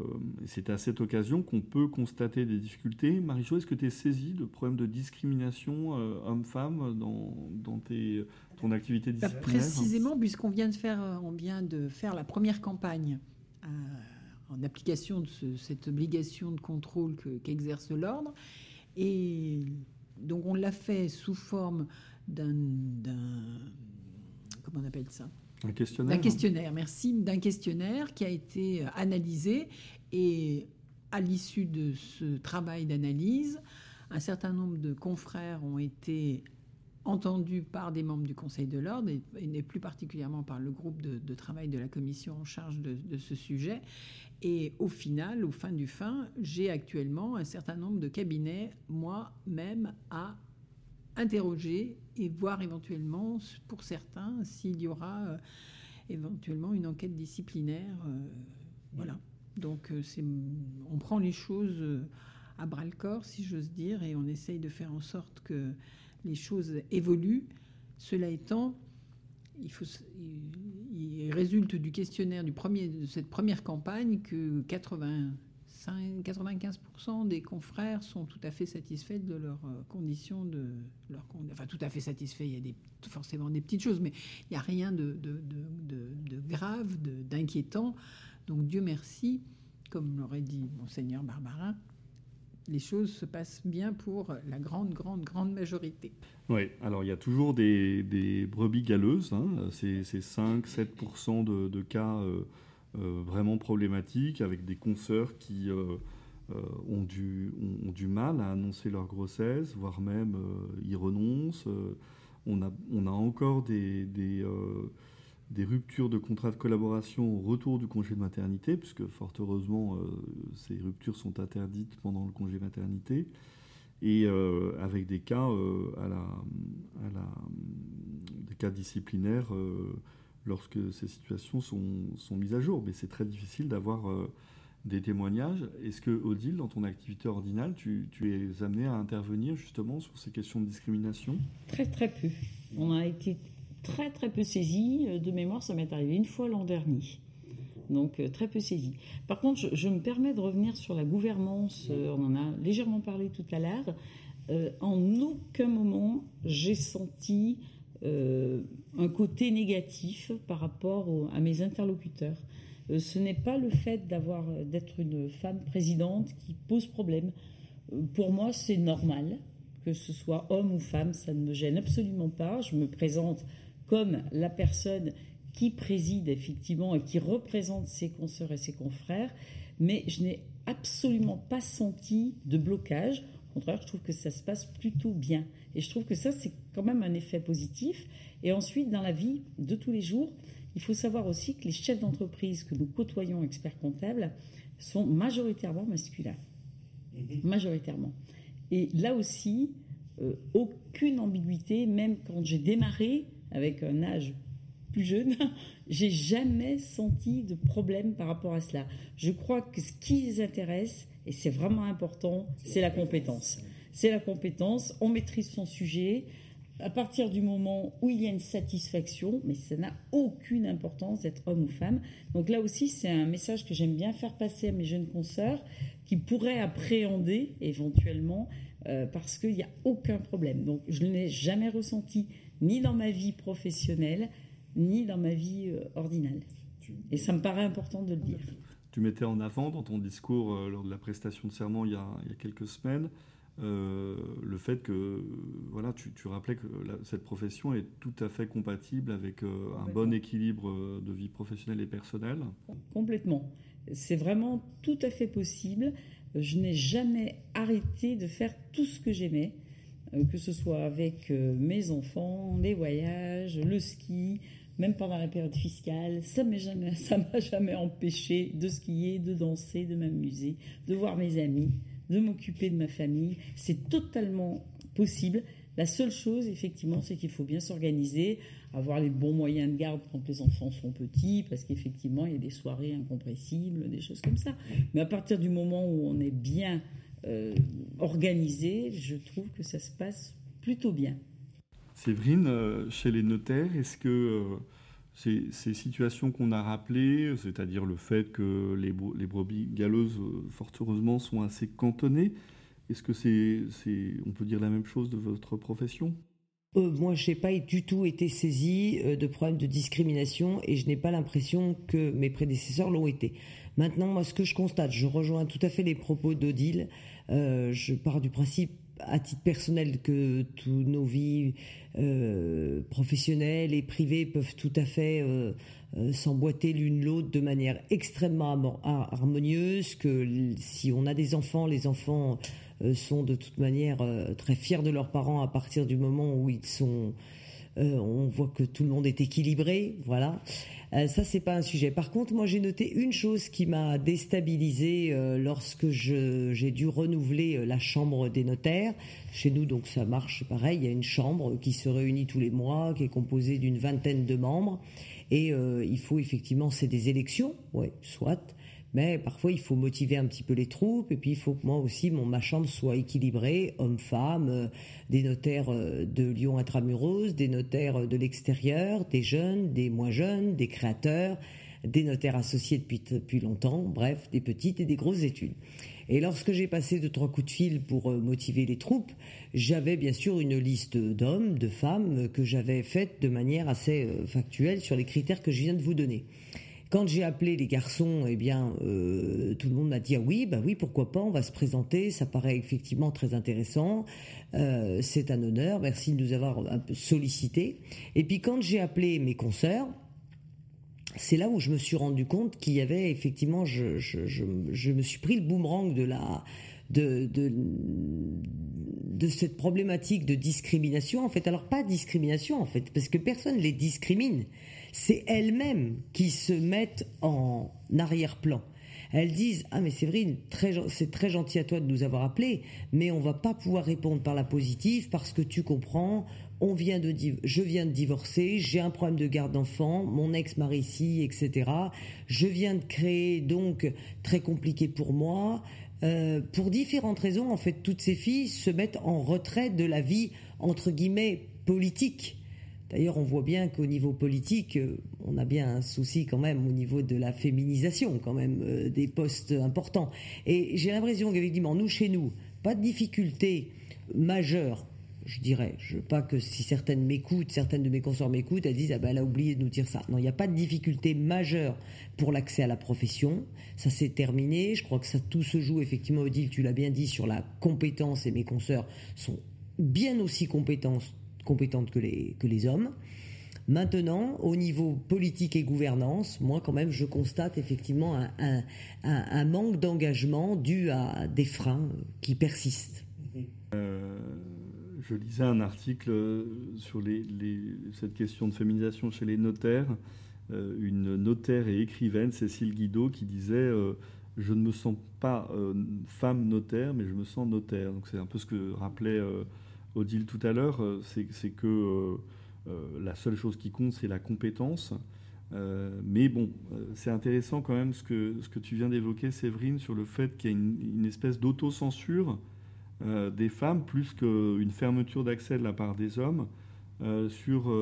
c'est à cette occasion qu'on peut constater des difficultés. Marie-Jo, est-ce que tu es saisie de problèmes de discrimination euh, homme-femme dans, dans tes, ton activité disciplinaire Précisément, puisqu'on vient, de faire, euh, on vient de faire la première campagne en application de cette obligation de contrôle qu'exerce l'ordre. Et donc on l'a fait sous forme d'un... Comment on appelle ça? Un questionnaire. D'un questionnaire, merci. D'un questionnaire qui a été euh, analysé et à l'issue de ce travail d'analyse, un certain nombre de confrères ont été entendu par des membres du Conseil de l'ordre et, plus particulièrement par le groupe de, travail de la commission en charge de, ce sujet. Et au final, au fin du fin, j'ai actuellement un certain nombre de cabinets, moi-même, à interroger et voir éventuellement, pour certains, s'il y aura euh, éventuellement une enquête disciplinaire. Euh, voilà. Donc, euh, on prend les choses à bras le corps, si j'ose dire, et on essaye de faire en sorte que les choses évoluent. Cela étant, il, faut, il, résulte du questionnaire du premier, de cette première campagne que 85, 95% des confrères sont tout à fait satisfaits de leurs euh, conditions de leur, enfin tout à fait satisfaits. Il y a forcément des petites choses, mais il n'y a rien de, de, de, grave, d'inquiétant. Donc Dieu merci, comme l'aurait dit monseigneur Barbarin, les choses se passent bien pour la grande, grande, grande majorité. Oui, alors il y a toujours des, brebis galeuses, hein. c'est 5-7% de, cas euh, vraiment problématiques, avec des consoeurs qui euh, ont, du, ont, du, mal à annoncer leur grossesse, voire même y renoncent. on, a, on a encore des des ruptures de contrats de collaboration au retour du congé de maternité, puisque fort heureusement, euh, ces ruptures sont interdites pendant le congé maternité, et euh, avec des cas, euh, à la, des cas disciplinaires lorsque ces situations sont, sont, mises à jour. Mais c'est très difficile d'avoir des témoignages. Est-ce que, Odile, dans ton activité ordinale, tu, es amené à intervenir justement sur ces questions de discrimination? Très très peu. On a été très très peu saisi. Euh, de mémoire, ça m'est arrivé une fois l'an dernier. Donc euh, très peu saisi. Par contre, je, me permets de revenir sur la gouvernance. Euh, on en a légèrement parlé tout à l'heure. en aucun moment, j'ai senti un côté négatif par rapport à mes interlocuteurs. ce n'est pas le fait d'avoir d'être une femme présidente qui pose problème. pour moi, c'est normal que ce soit homme ou femme, ça ne me gêne absolument pas. Je me présente comme la personne qui préside effectivement et qui représente ses consoeurs et ses confrères, mais je n'ai absolument pas senti de blocage. Au contraire, je trouve que ça se passe plutôt bien. Et je trouve que ça, c'est quand même un effet positif. Et ensuite, dans la vie de tous les jours, il faut savoir aussi que les chefs d'entreprise que nous côtoyons, experts comptables, sont majoritairement masculins. Mhm. Majoritairement. Et là aussi, euh, aucune ambiguïté, même quand j'ai démarré, avec un âge plus jeune, j'ai jamais senti de problème par rapport à cela. Je crois que ce qui les intéresse, et c'est vraiment important, c'est la compétence. C'est la compétence, on maîtrise son sujet. À partir du moment où il y a une satisfaction, mais ça n'a aucune importance d'être homme ou femme. Donc là aussi, c'est un message que j'aime bien faire passer à mes jeunes consoeurs qui pourraient appréhender éventuellement euh, parce qu'il n'y a aucun problème. Donc je ne l'ai jamais ressenti ni dans ma vie professionnelle, ni dans ma vie euh, ordinale. Et ça me paraît important de le dire. Tu mettais en avant dans ton discours euh, lors de la prestation de serment il y a, quelques semaines euh, le fait que voilà, tu, rappelais que cette profession est tout à fait compatible avec un bon équilibre de vie professionnelle et personnelle. Complètement. C'est vraiment tout à fait possible. Je n'ai jamais arrêté de faire tout ce que j'aimais. Euh, que ce soit avec euh, mes enfants, les voyages, le ski, même pendant la période fiscale, ça ne jamais, m'a jamais empêché de skier, de danser, de m'amuser, de voir mes amis, de m'occuper de ma famille. C'est totalement possible. La seule chose, effectivement, c'est qu'il faut bien s'organiser, avoir les bons moyens de garde quand les enfants sont petits, parce qu'effectivement, il y a des soirées incompressibles, des choses comme ça. Mais à partir du moment où on est bien euh, organisé, je trouve que ça se passe plutôt bien. Séverine, euh, chez les notaires, est-ce que euh, ces, situations qu'on a rappelées, c'est-à-dire le fait que les, brebis galeuses, fort heureusement, sont assez cantonnées, est-ce que c'est, on peut dire la même chose de votre profession? Moi, je n'ai pas du tout été saisie de problèmes de discrimination et je n'ai pas l'impression que mes prédécesseurs l'ont été. Maintenant, moi, ce que je constate, je rejoins tout à fait les propos d'Odile. Euh, je pars du principe à titre personnel que tous nos vies euh, professionnelles et privées peuvent tout à fait euh, s'emboîter l'une l'autre de manière extrêmement harmonieuse, que si on a des enfants, les enfants sont de toute manière très fiers de leurs parents à partir du moment où ils sont euh, on voit que tout le monde est équilibré, voilà. Euh, ça, c'est pas un sujet. Par contre, moi, j'ai noté une chose qui m'a déstabilisée euh, lorsque j'ai dû renouveler la chambre des notaires. Chez nous, donc, ça marche pareil. Il y a une chambre qui se réunit tous les mois, qui est composée d'une vingtaine de membres. Et il faut effectivement, c'est des élections, ouais, soit mais parfois il faut motiver un petit peu les troupes et puis il faut que moi aussi mon ma chambre soit équilibrée hommes-femmes euh, des notaires euh, de Lyon intramuros des notaires euh, de l'extérieur des jeunes des moins jeunes des créateurs des notaires associés depuis depuis longtemps bref des petites et des grosses études. Et lorsque j'ai passé deux trois coups de fil pour motiver les troupes j'avais bien sûr une liste d'hommes de femmes que j'avais faite de manière assez factuelle sur les critères que je viens de vous donner quand j'ai appelé les garçons, eh bien, euh, tout le monde m'a dit ah oui, bah oui, pourquoi pas, on va se présenter. Ça paraît effectivement très intéressant. Euh, c'est un honneur. Merci de nous avoir un sollicité. Et puis quand j'ai appelé mes consoeurs, c'est là où je me suis rendu compte qu'il y avait effectivement, je, me suis pris le boomerang de la de, de, cette problématique de discrimination en fait. Alors pas discrimination en fait, parce que personne les discrimine c'est elles-mêmes qui se mettent en arrière-plan. Elles disent ah mais vrai c'est très gentil à toi de nous avoir appelés mais on va pas pouvoir répondre par la positive parce que tu comprends on vient de je viens de divorcer j'ai un problème de garde d'enfants mon ex mari ici etc je viens de créer donc très compliqué pour moi. Euh, pour différentes raisons en fait toutes ces filles se mettent en retrait de la vie entre guillemets politique D'ailleurs, on voit bien qu'au niveau politique, euh, on a bien un souci quand même au niveau de la féminisation, quand même, euh, des postes importants. Et j'ai l'impression qu'effectivement, nous, chez nous, pas de difficulté majeure je dirais, je veux pas que si certaines m'écoutent, certaines de mes consorts m'écoutent, elles disent ah ben elle a oublié de nous dire ça. Non, il n'y a pas de difficulté majeure pour l'accès à la profession. Ça s'est terminé. Je crois que ça tout se joue effectivement, Odile, tu l'as bien dit sur la compétence et mes consoeurs sont bien aussi compétentes compétentes que les, que les hommes. Maintenant, au niveau politique et gouvernance, moi quand même, je constate effectivement un, un, manque d'engagement dû à des freins qui persistent. Euh, je lisais un article sur les, cette question de féminisation chez les notaires. Euh, une notaire et écrivaine, Cécile Guido, qui disait euh, Je ne me sens pas femme notaire, mais je me sens notaire. Donc c'est un peu ce que rappelait Odile tout à l'heure, euh, c'est que euh, euh, la seule chose qui compte, c'est la compétence. mais bon, c'est intéressant quand même ce que, ce que tu viens d'évoquer, Séverine, sur le fait qu'il y a une, espèce d'autocensure des femmes, plus qu'une fermeture d'accès de la part des hommes. Sur,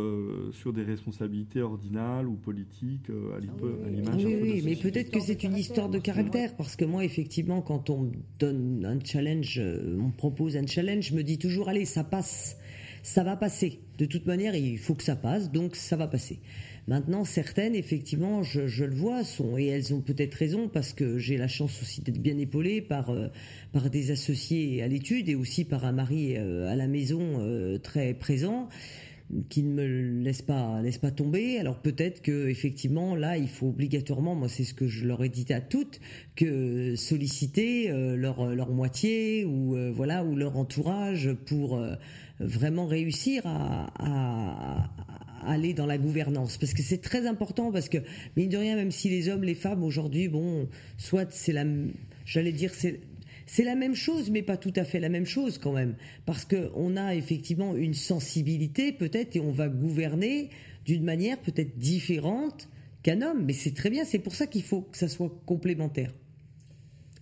sur des responsabilités ordinales ou politiques à l'image. Oui, oui mais peut-être que c'est une histoire de caractère, parce que moi, effectivement, quand on me donne un challenge, on me propose un challenge, je me dis toujours, allez, ça passe, ça va passer. De toute manière, il faut que ça passe, donc ça va passer. Maintenant, certaines, effectivement, je, le vois, sont, et elles ont peut-être raison, parce que j'ai la chance aussi d'être bien épaulée par, par des associés à l'étude et aussi par un mari à la maison très présent qui ne me laisse pas laisse pas tomber. Alors peut-être que effectivement là, il faut obligatoirement, moi c'est ce que je leur ai dit à toutes, que solliciter euh, leur leur moitié ou euh, voilà ou leur entourage pour euh, vraiment réussir à, aller dans la gouvernance parce que c'est très important parce que mine de rien même si les hommes les femmes aujourd'hui bon soit c'est la j'allais dire c'est c'est la même chose, mais pas tout à fait la même chose quand même, parce qu'on a effectivement une sensibilité peut-être et on va gouverner d'une manière peut-être différente qu'un homme, mais c'est très bien, c'est pour ça qu'il faut que ça soit complémentaire.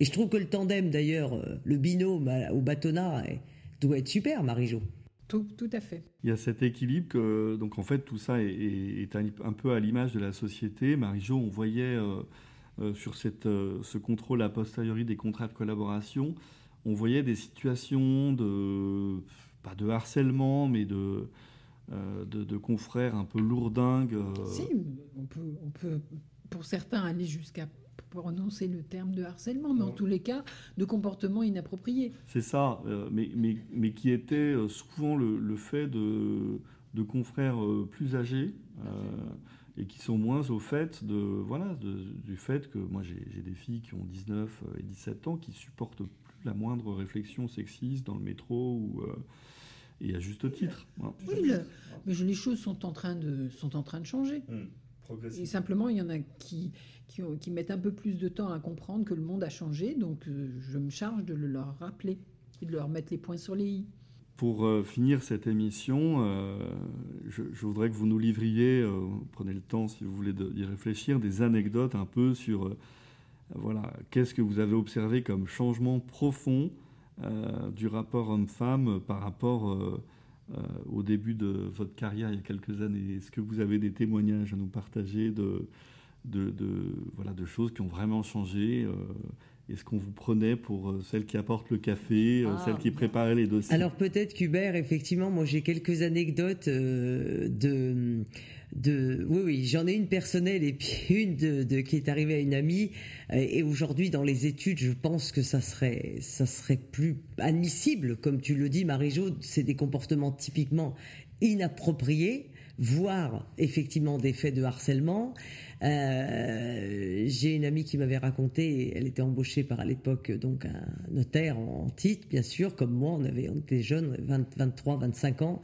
Et je trouve que le tandem d'ailleurs, euh, le binôme au bâtonnat doit être super, Marie-Jo. Tout, tout, à fait. Il y a cet équilibre que, donc en fait, tout ça est, un, peu à l'image de la société. Marie-Jo, on voyait euh, euh, sur cette, euh, ce contrôle a posteriori des contrats de collaboration, on voyait des situations de, pas de harcèlement, mais de, euh, de, confrères un peu lourdingues. Si, on peut, on peut pour certains aller jusqu'à prononcer le terme de harcèlement, mais en tous les cas, de comportement inapproprié. C'est ça, mais, mais, mais, qui était souvent le, le fait de, de confrères plus âgés et qui sont moins au fait de voilà du fait que moi j'ai des filles qui ont 19 et 17 ans qui supportent plus la moindre réflexion sexiste dans le métro ou et à juste titre. Oui, mais les choses sont en train de sont en train de changer. Mmh, et simplement, il y en a qui, qui, mettent un peu plus de temps à comprendre que le monde a changé, donc je me charge de le leur rappeler et de leur mettre les points sur les i. Pour euh, finir cette émission, euh, je, voudrais que vous nous livriez, euh, prenez le temps si vous voulez d'y réfléchir, des anecdotes un peu sur voilà, qu'est-ce que vous avez observé comme changement profond du rapport homme-femme par rapport au début de votre carrière il y a quelques années. Est-ce que vous avez des témoignages à nous partager de, voilà, de choses qui ont vraiment changé est-ce qu'on vous prenait pour euh, celle qui apporte le café, euh, ah. celle qui préparait les dossiers? Alors peut-être qu'Hubert, effectivement, moi j'ai quelques anecdotes euh, de, de... Oui, oui, j'en ai une personnelle et puis une de, qui est arrivée à une amie. Et aujourd'hui, dans les études, je pense que ça serait, ça serait plus admissible. Comme tu le dis, Marie-Jo, c'est des comportements typiquement inappropriés, voire effectivement des faits de harcèlement. Euh, j'ai une amie qui m'avait raconté, elle était embauchée par à l'époque donc un notaire en, titre, bien sûr, comme moi, on avait, on était jeunes, 23, 25 ans,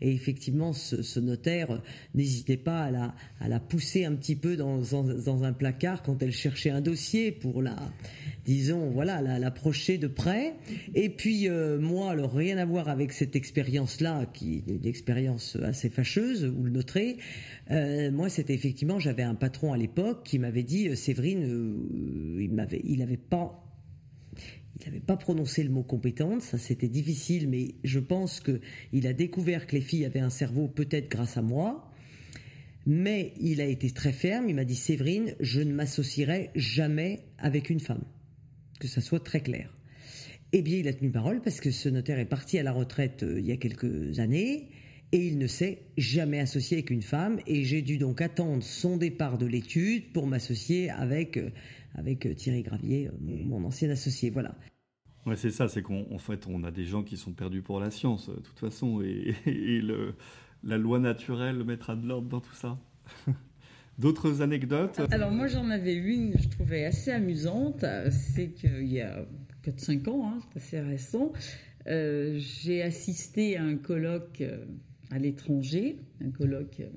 et effectivement, ce, notaire n'hésitait pas à la, à la, pousser un petit peu dans, dans, un placard quand elle cherchait un dossier pour la, disons, voilà, l'approcher de près. Et puis euh, moi, alors rien à voir avec cette expérience-là, qui est une expérience assez fâcheuse, vous le noterez. Euh, moi, c'était effectivement, j'avais un patron à l'époque qui m'avait dit, euh, Séverine, il m'avait, il n'avait pas il n'avait pas prononcé le mot compétente, ça c'était difficile, mais je pense qu'il a découvert que les filles avaient un cerveau peut-être grâce à moi. Mais il a été très ferme, il m'a dit Séverine, je ne m'associerai jamais avec une femme que ça soit très clair. Eh bien, il a tenu parole parce que ce notaire est parti à la retraite euh, il y a quelques années et il ne s'est jamais associé avec une femme et j'ai dû donc attendre son départ de l'étude pour m'associer avec, euh, avec euh, Thierry Gravier, mon, ancien associé. Voilà. Ouais, c'est ça, c'est qu'en fait, on a des gens qui sont perdus pour la science, de toute façon, et, le, la loi naturelle mettra de l'ordre dans tout ça. D'autres anecdotes? Alors moi j'en avais une que je trouvais assez amusante, c'est qu'il y a 4-5 ans, hein, c'est assez récent, euh, j'ai assisté à un colloque euh, à l'étranger, un colloque euh,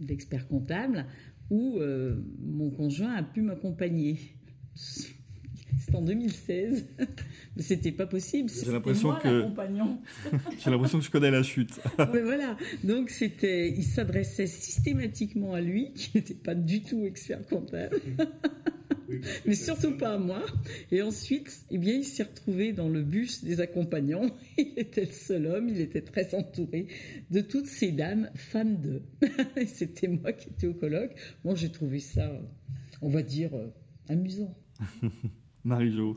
d'experts comptables, où mon conjoint a pu m'accompagner. C'est en 2016. Mais c'était pas possible. J'ai l'impression que j'ai l'impression que je connais la chute. Mais voilà. Donc c'était, il s'adressait systématiquement à lui, qui n'était pas du tout expert comptable. mais surtout pas à moi. Et ensuite, eh bien, il s'est retrouvé dans le bus des accompagnants. Il était le seul homme, il était très entouré de toutes ces dames, femmes de. Et c'était moi qui étais au colloque. Bon, j'ai trouvé ça, on va dire, euh, amusant. Marie-Jo.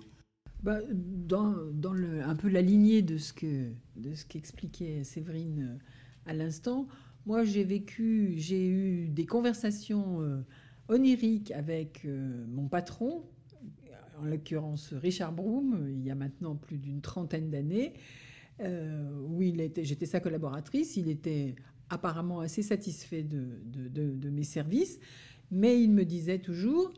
Bah, dans, dans le, un peu la lignée de ce qu'expliquait Séverine euh, à l'instant, moi j'ai vécu, j'ai eu des conversations euh, oniriques avec euh, mon patron, en l'occurrence Richard Broom, il y a maintenant plus d'une trentaine d'années, où il était, j'étais sa collaboratrice, il était apparemment assez satisfait de, de mes services, mais il me disait toujours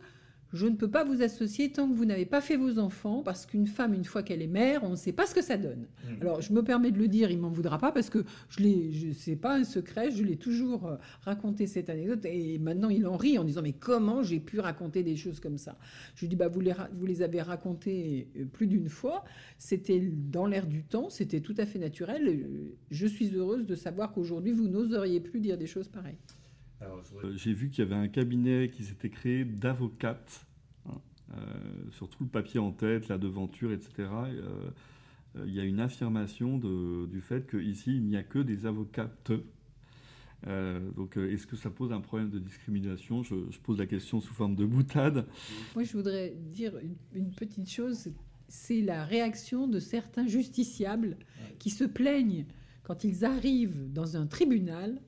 je ne peux pas vous associer tant que vous n'avez pas fait vos enfants, parce qu'une femme, une fois qu'elle est mère, on ne sait pas ce que ça donne. Mmh. Alors, je me permets de le dire, il m'en voudra pas, parce que je l'ai, je sais pas un secret, je l'ai toujours euh, raconté cette anecdote, et maintenant il en rit en disant, mais comment j'ai pu raconter des choses comme ça? Je lui dis, bah, vous les, vous les avez racontées euh, plus d'une fois, c'était dans l'air du temps, c'était tout à fait naturel. Je suis heureuse de savoir qu'aujourd'hui, vous n'oseriez plus dire des choses pareilles. Euh, j'ai vu qu'il y avait un cabinet qui s'était créé d'avocates, hein, euh, sur tout le papier en tête, la devanture, etc. Euh, il y a une affirmation du fait qu'ici, il n'y a que des avocates. donc, est-ce que ça pose un problème de discrimination? Je, pose la question sous forme de boutade. Moi, je voudrais dire une, petite chose c'est la réaction de certains justiciables qui se plaignent quand ils arrivent dans un tribunal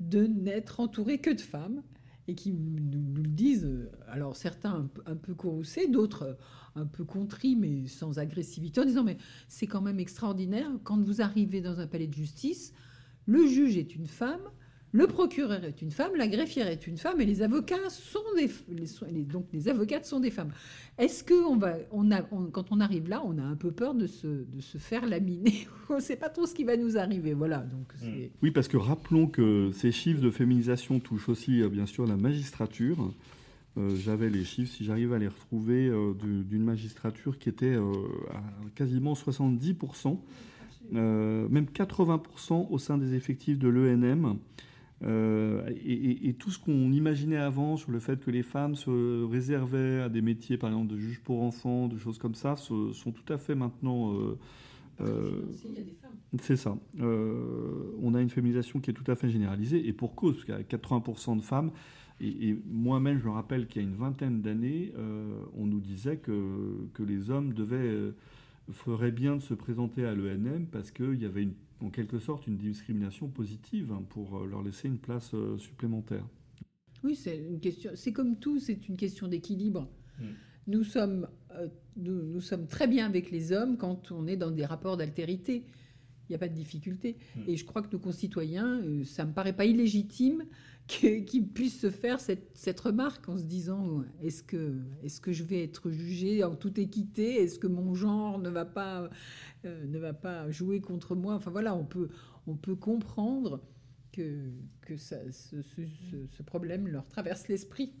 de n'être entouré que de femmes et qui nous, le disent, euh, alors certains un, peu courroucés, d'autres euh, un peu contrits mais sans agressivité, en disant mais c'est quand même extraordinaire, quand vous arrivez dans un palais de justice, le juge est une femme, Le procureur est une femme, la greffière est une femme, et les avocats sont des, les, donc les avocates sont des femmes. Est-ce que on va, on a, quand on arrive là, on a un peu peur de se, de se faire laminer On ne sait pas trop ce qui va nous arriver. Voilà. Donc mm. oui, parce que rappelons que ces chiffres de féminisation touchent aussi, euh, bien sûr, la magistrature. Euh, j'avais les chiffres, si j'arrive à les retrouver, euh, d'une magistrature qui était à quasiment 70%, même 80% au sein des effectifs de l'ENM. Euh, et, tout ce qu'on imaginait avant sur le fait que les femmes se réservaient à des métiers, par exemple, de juge pour enfants, de choses comme ça, sont tout à fait maintenant. Euh, euh, c'est ça. on a une féminisation qui est tout à fait généralisée, et pour cause, parce qu'il y a 80% de femmes. Et, moi-même, je me rappelle qu'il y a une vingtaine d'années, on nous disait que, que les hommes devaient, feraient bien de se présenter à l'ENM parce qu'il y avait une en quelque sorte une discrimination positive hein, pour euh, leur laisser une place euh, supplémentaire. Oui, c'est une question. C'est comme tout, c'est une question d'équilibre. Hmm. Nous sommes, euh, nous, sommes très bien avec les hommes quand on est dans des rapports d'altérité. Il n'y a pas de difficulté. Hmm. Et je crois que nos concitoyens, ça me paraît pas illégitime qu'ils puissent se faire cette, remarque en se disant est-ce que, est que je vais être jugé en toute équité? Est-ce que mon genre ne va pas, euh, ne va pas jouer contre moi? Enfin voilà, on peut, on peut comprendre que, que ça, ce, problème leur traverse l'esprit.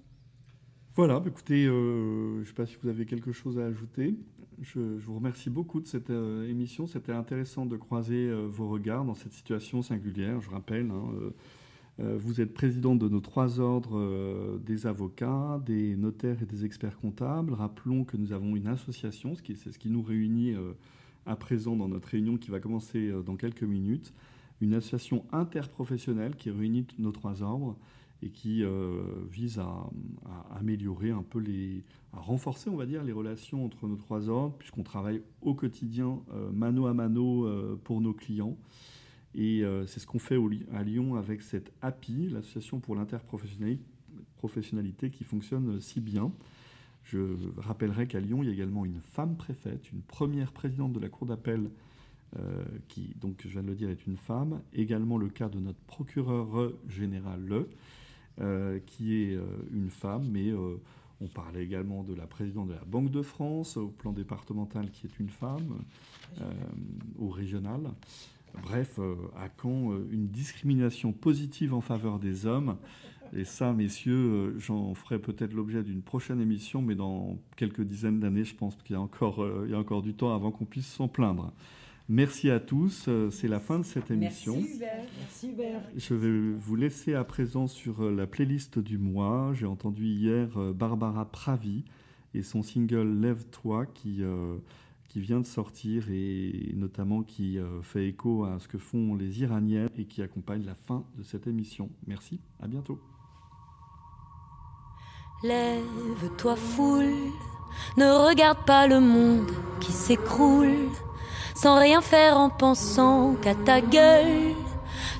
Voilà, bah, écoutez, euh, je ne sais pas si vous avez quelque chose à ajouter. Je, vous remercie beaucoup de cette euh, émission. C'était intéressant de croiser vos regards dans cette situation singulière. Je rappelle, hein, vous êtes président de nos trois ordres euh, des avocats, des notaires et des experts comptables. Rappelons que nous avons une association, c'est ce qui nous réunit euh, à présent dans notre réunion qui va commencer dans quelques minutes, une association interprofessionnelle qui réunit nos trois ordres et qui vise à, améliorer un peu les, à renforcer, on va dire, les relations entre nos trois ordres, puisqu'on travaille au quotidien, mano à mano, pour nos clients. Et euh, c'est ce qu'on fait à Lyon avec cette API, l'association pour l'interprofessionnalité, qui fonctionne si bien. Je rappellerai qu'à Lyon, il y a également une femme préfète, une première présidente de la Cour d'appel, euh, qui, donc, je viens de le dire, est une femme. Également le cas de notre procureur général, euh, qui est une femme, mais on parlait également de la présidente de la Banque de France, au plan départemental, qui est une femme, au régional. Bref, euh, à quand euh, une discrimination positive en faveur des hommes Et ça, messieurs, euh, j'en ferai peut-être l'objet d'une prochaine émission, mais dans quelques dizaines d'années, je pense qu'il y, a encore, il y a encore du temps avant qu'on puisse s'en plaindre. Merci à tous. C'est la fin de cette émission. Merci Hubert. Merci Hubert. Je vais vous laisser à présent sur la playlist du mois. J'ai entendu hier Barbara Pravi et son single Lève-toi qui qui vient de sortir et notamment qui euh, fait écho à ce que font les Iraniens et qui accompagne la fin de cette émission. Merci, à bientôt. Lève-toi foule, ne regarde pas le monde qui s'écroule, sans rien faire en pensant qu'à ta gueule,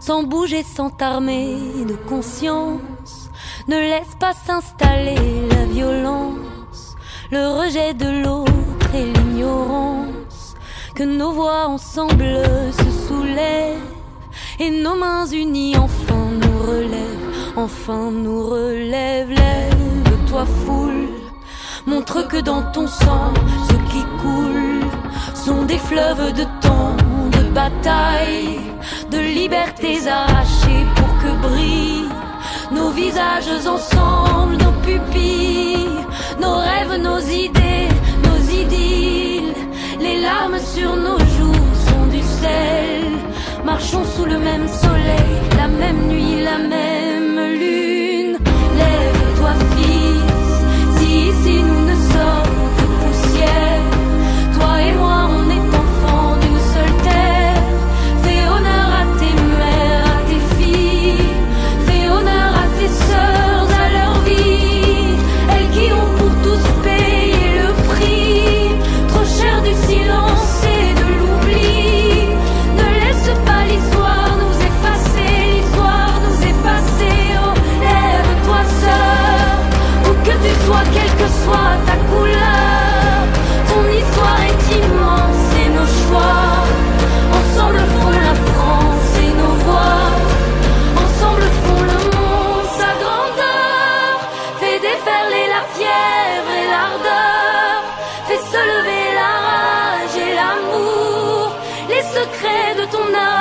sans bouger, sans t'armer de conscience, ne laisse pas s'installer la violence, le rejet de l'autre l'ignorance, que nos voix ensemble se soulèvent et nos mains unies enfin nous relèvent, enfin nous relèvent. Lève-toi foule, montre que dans ton sang, ce qui coule sont des fleuves de temps, de bataille, de libertés arrachées pour que brillent nos visages ensemble, nos pupilles, nos rêves, nos idées les larmes sur nos joues sont du sel. Marchons sous le même soleil, la même nuit, la même les secrets de ton âme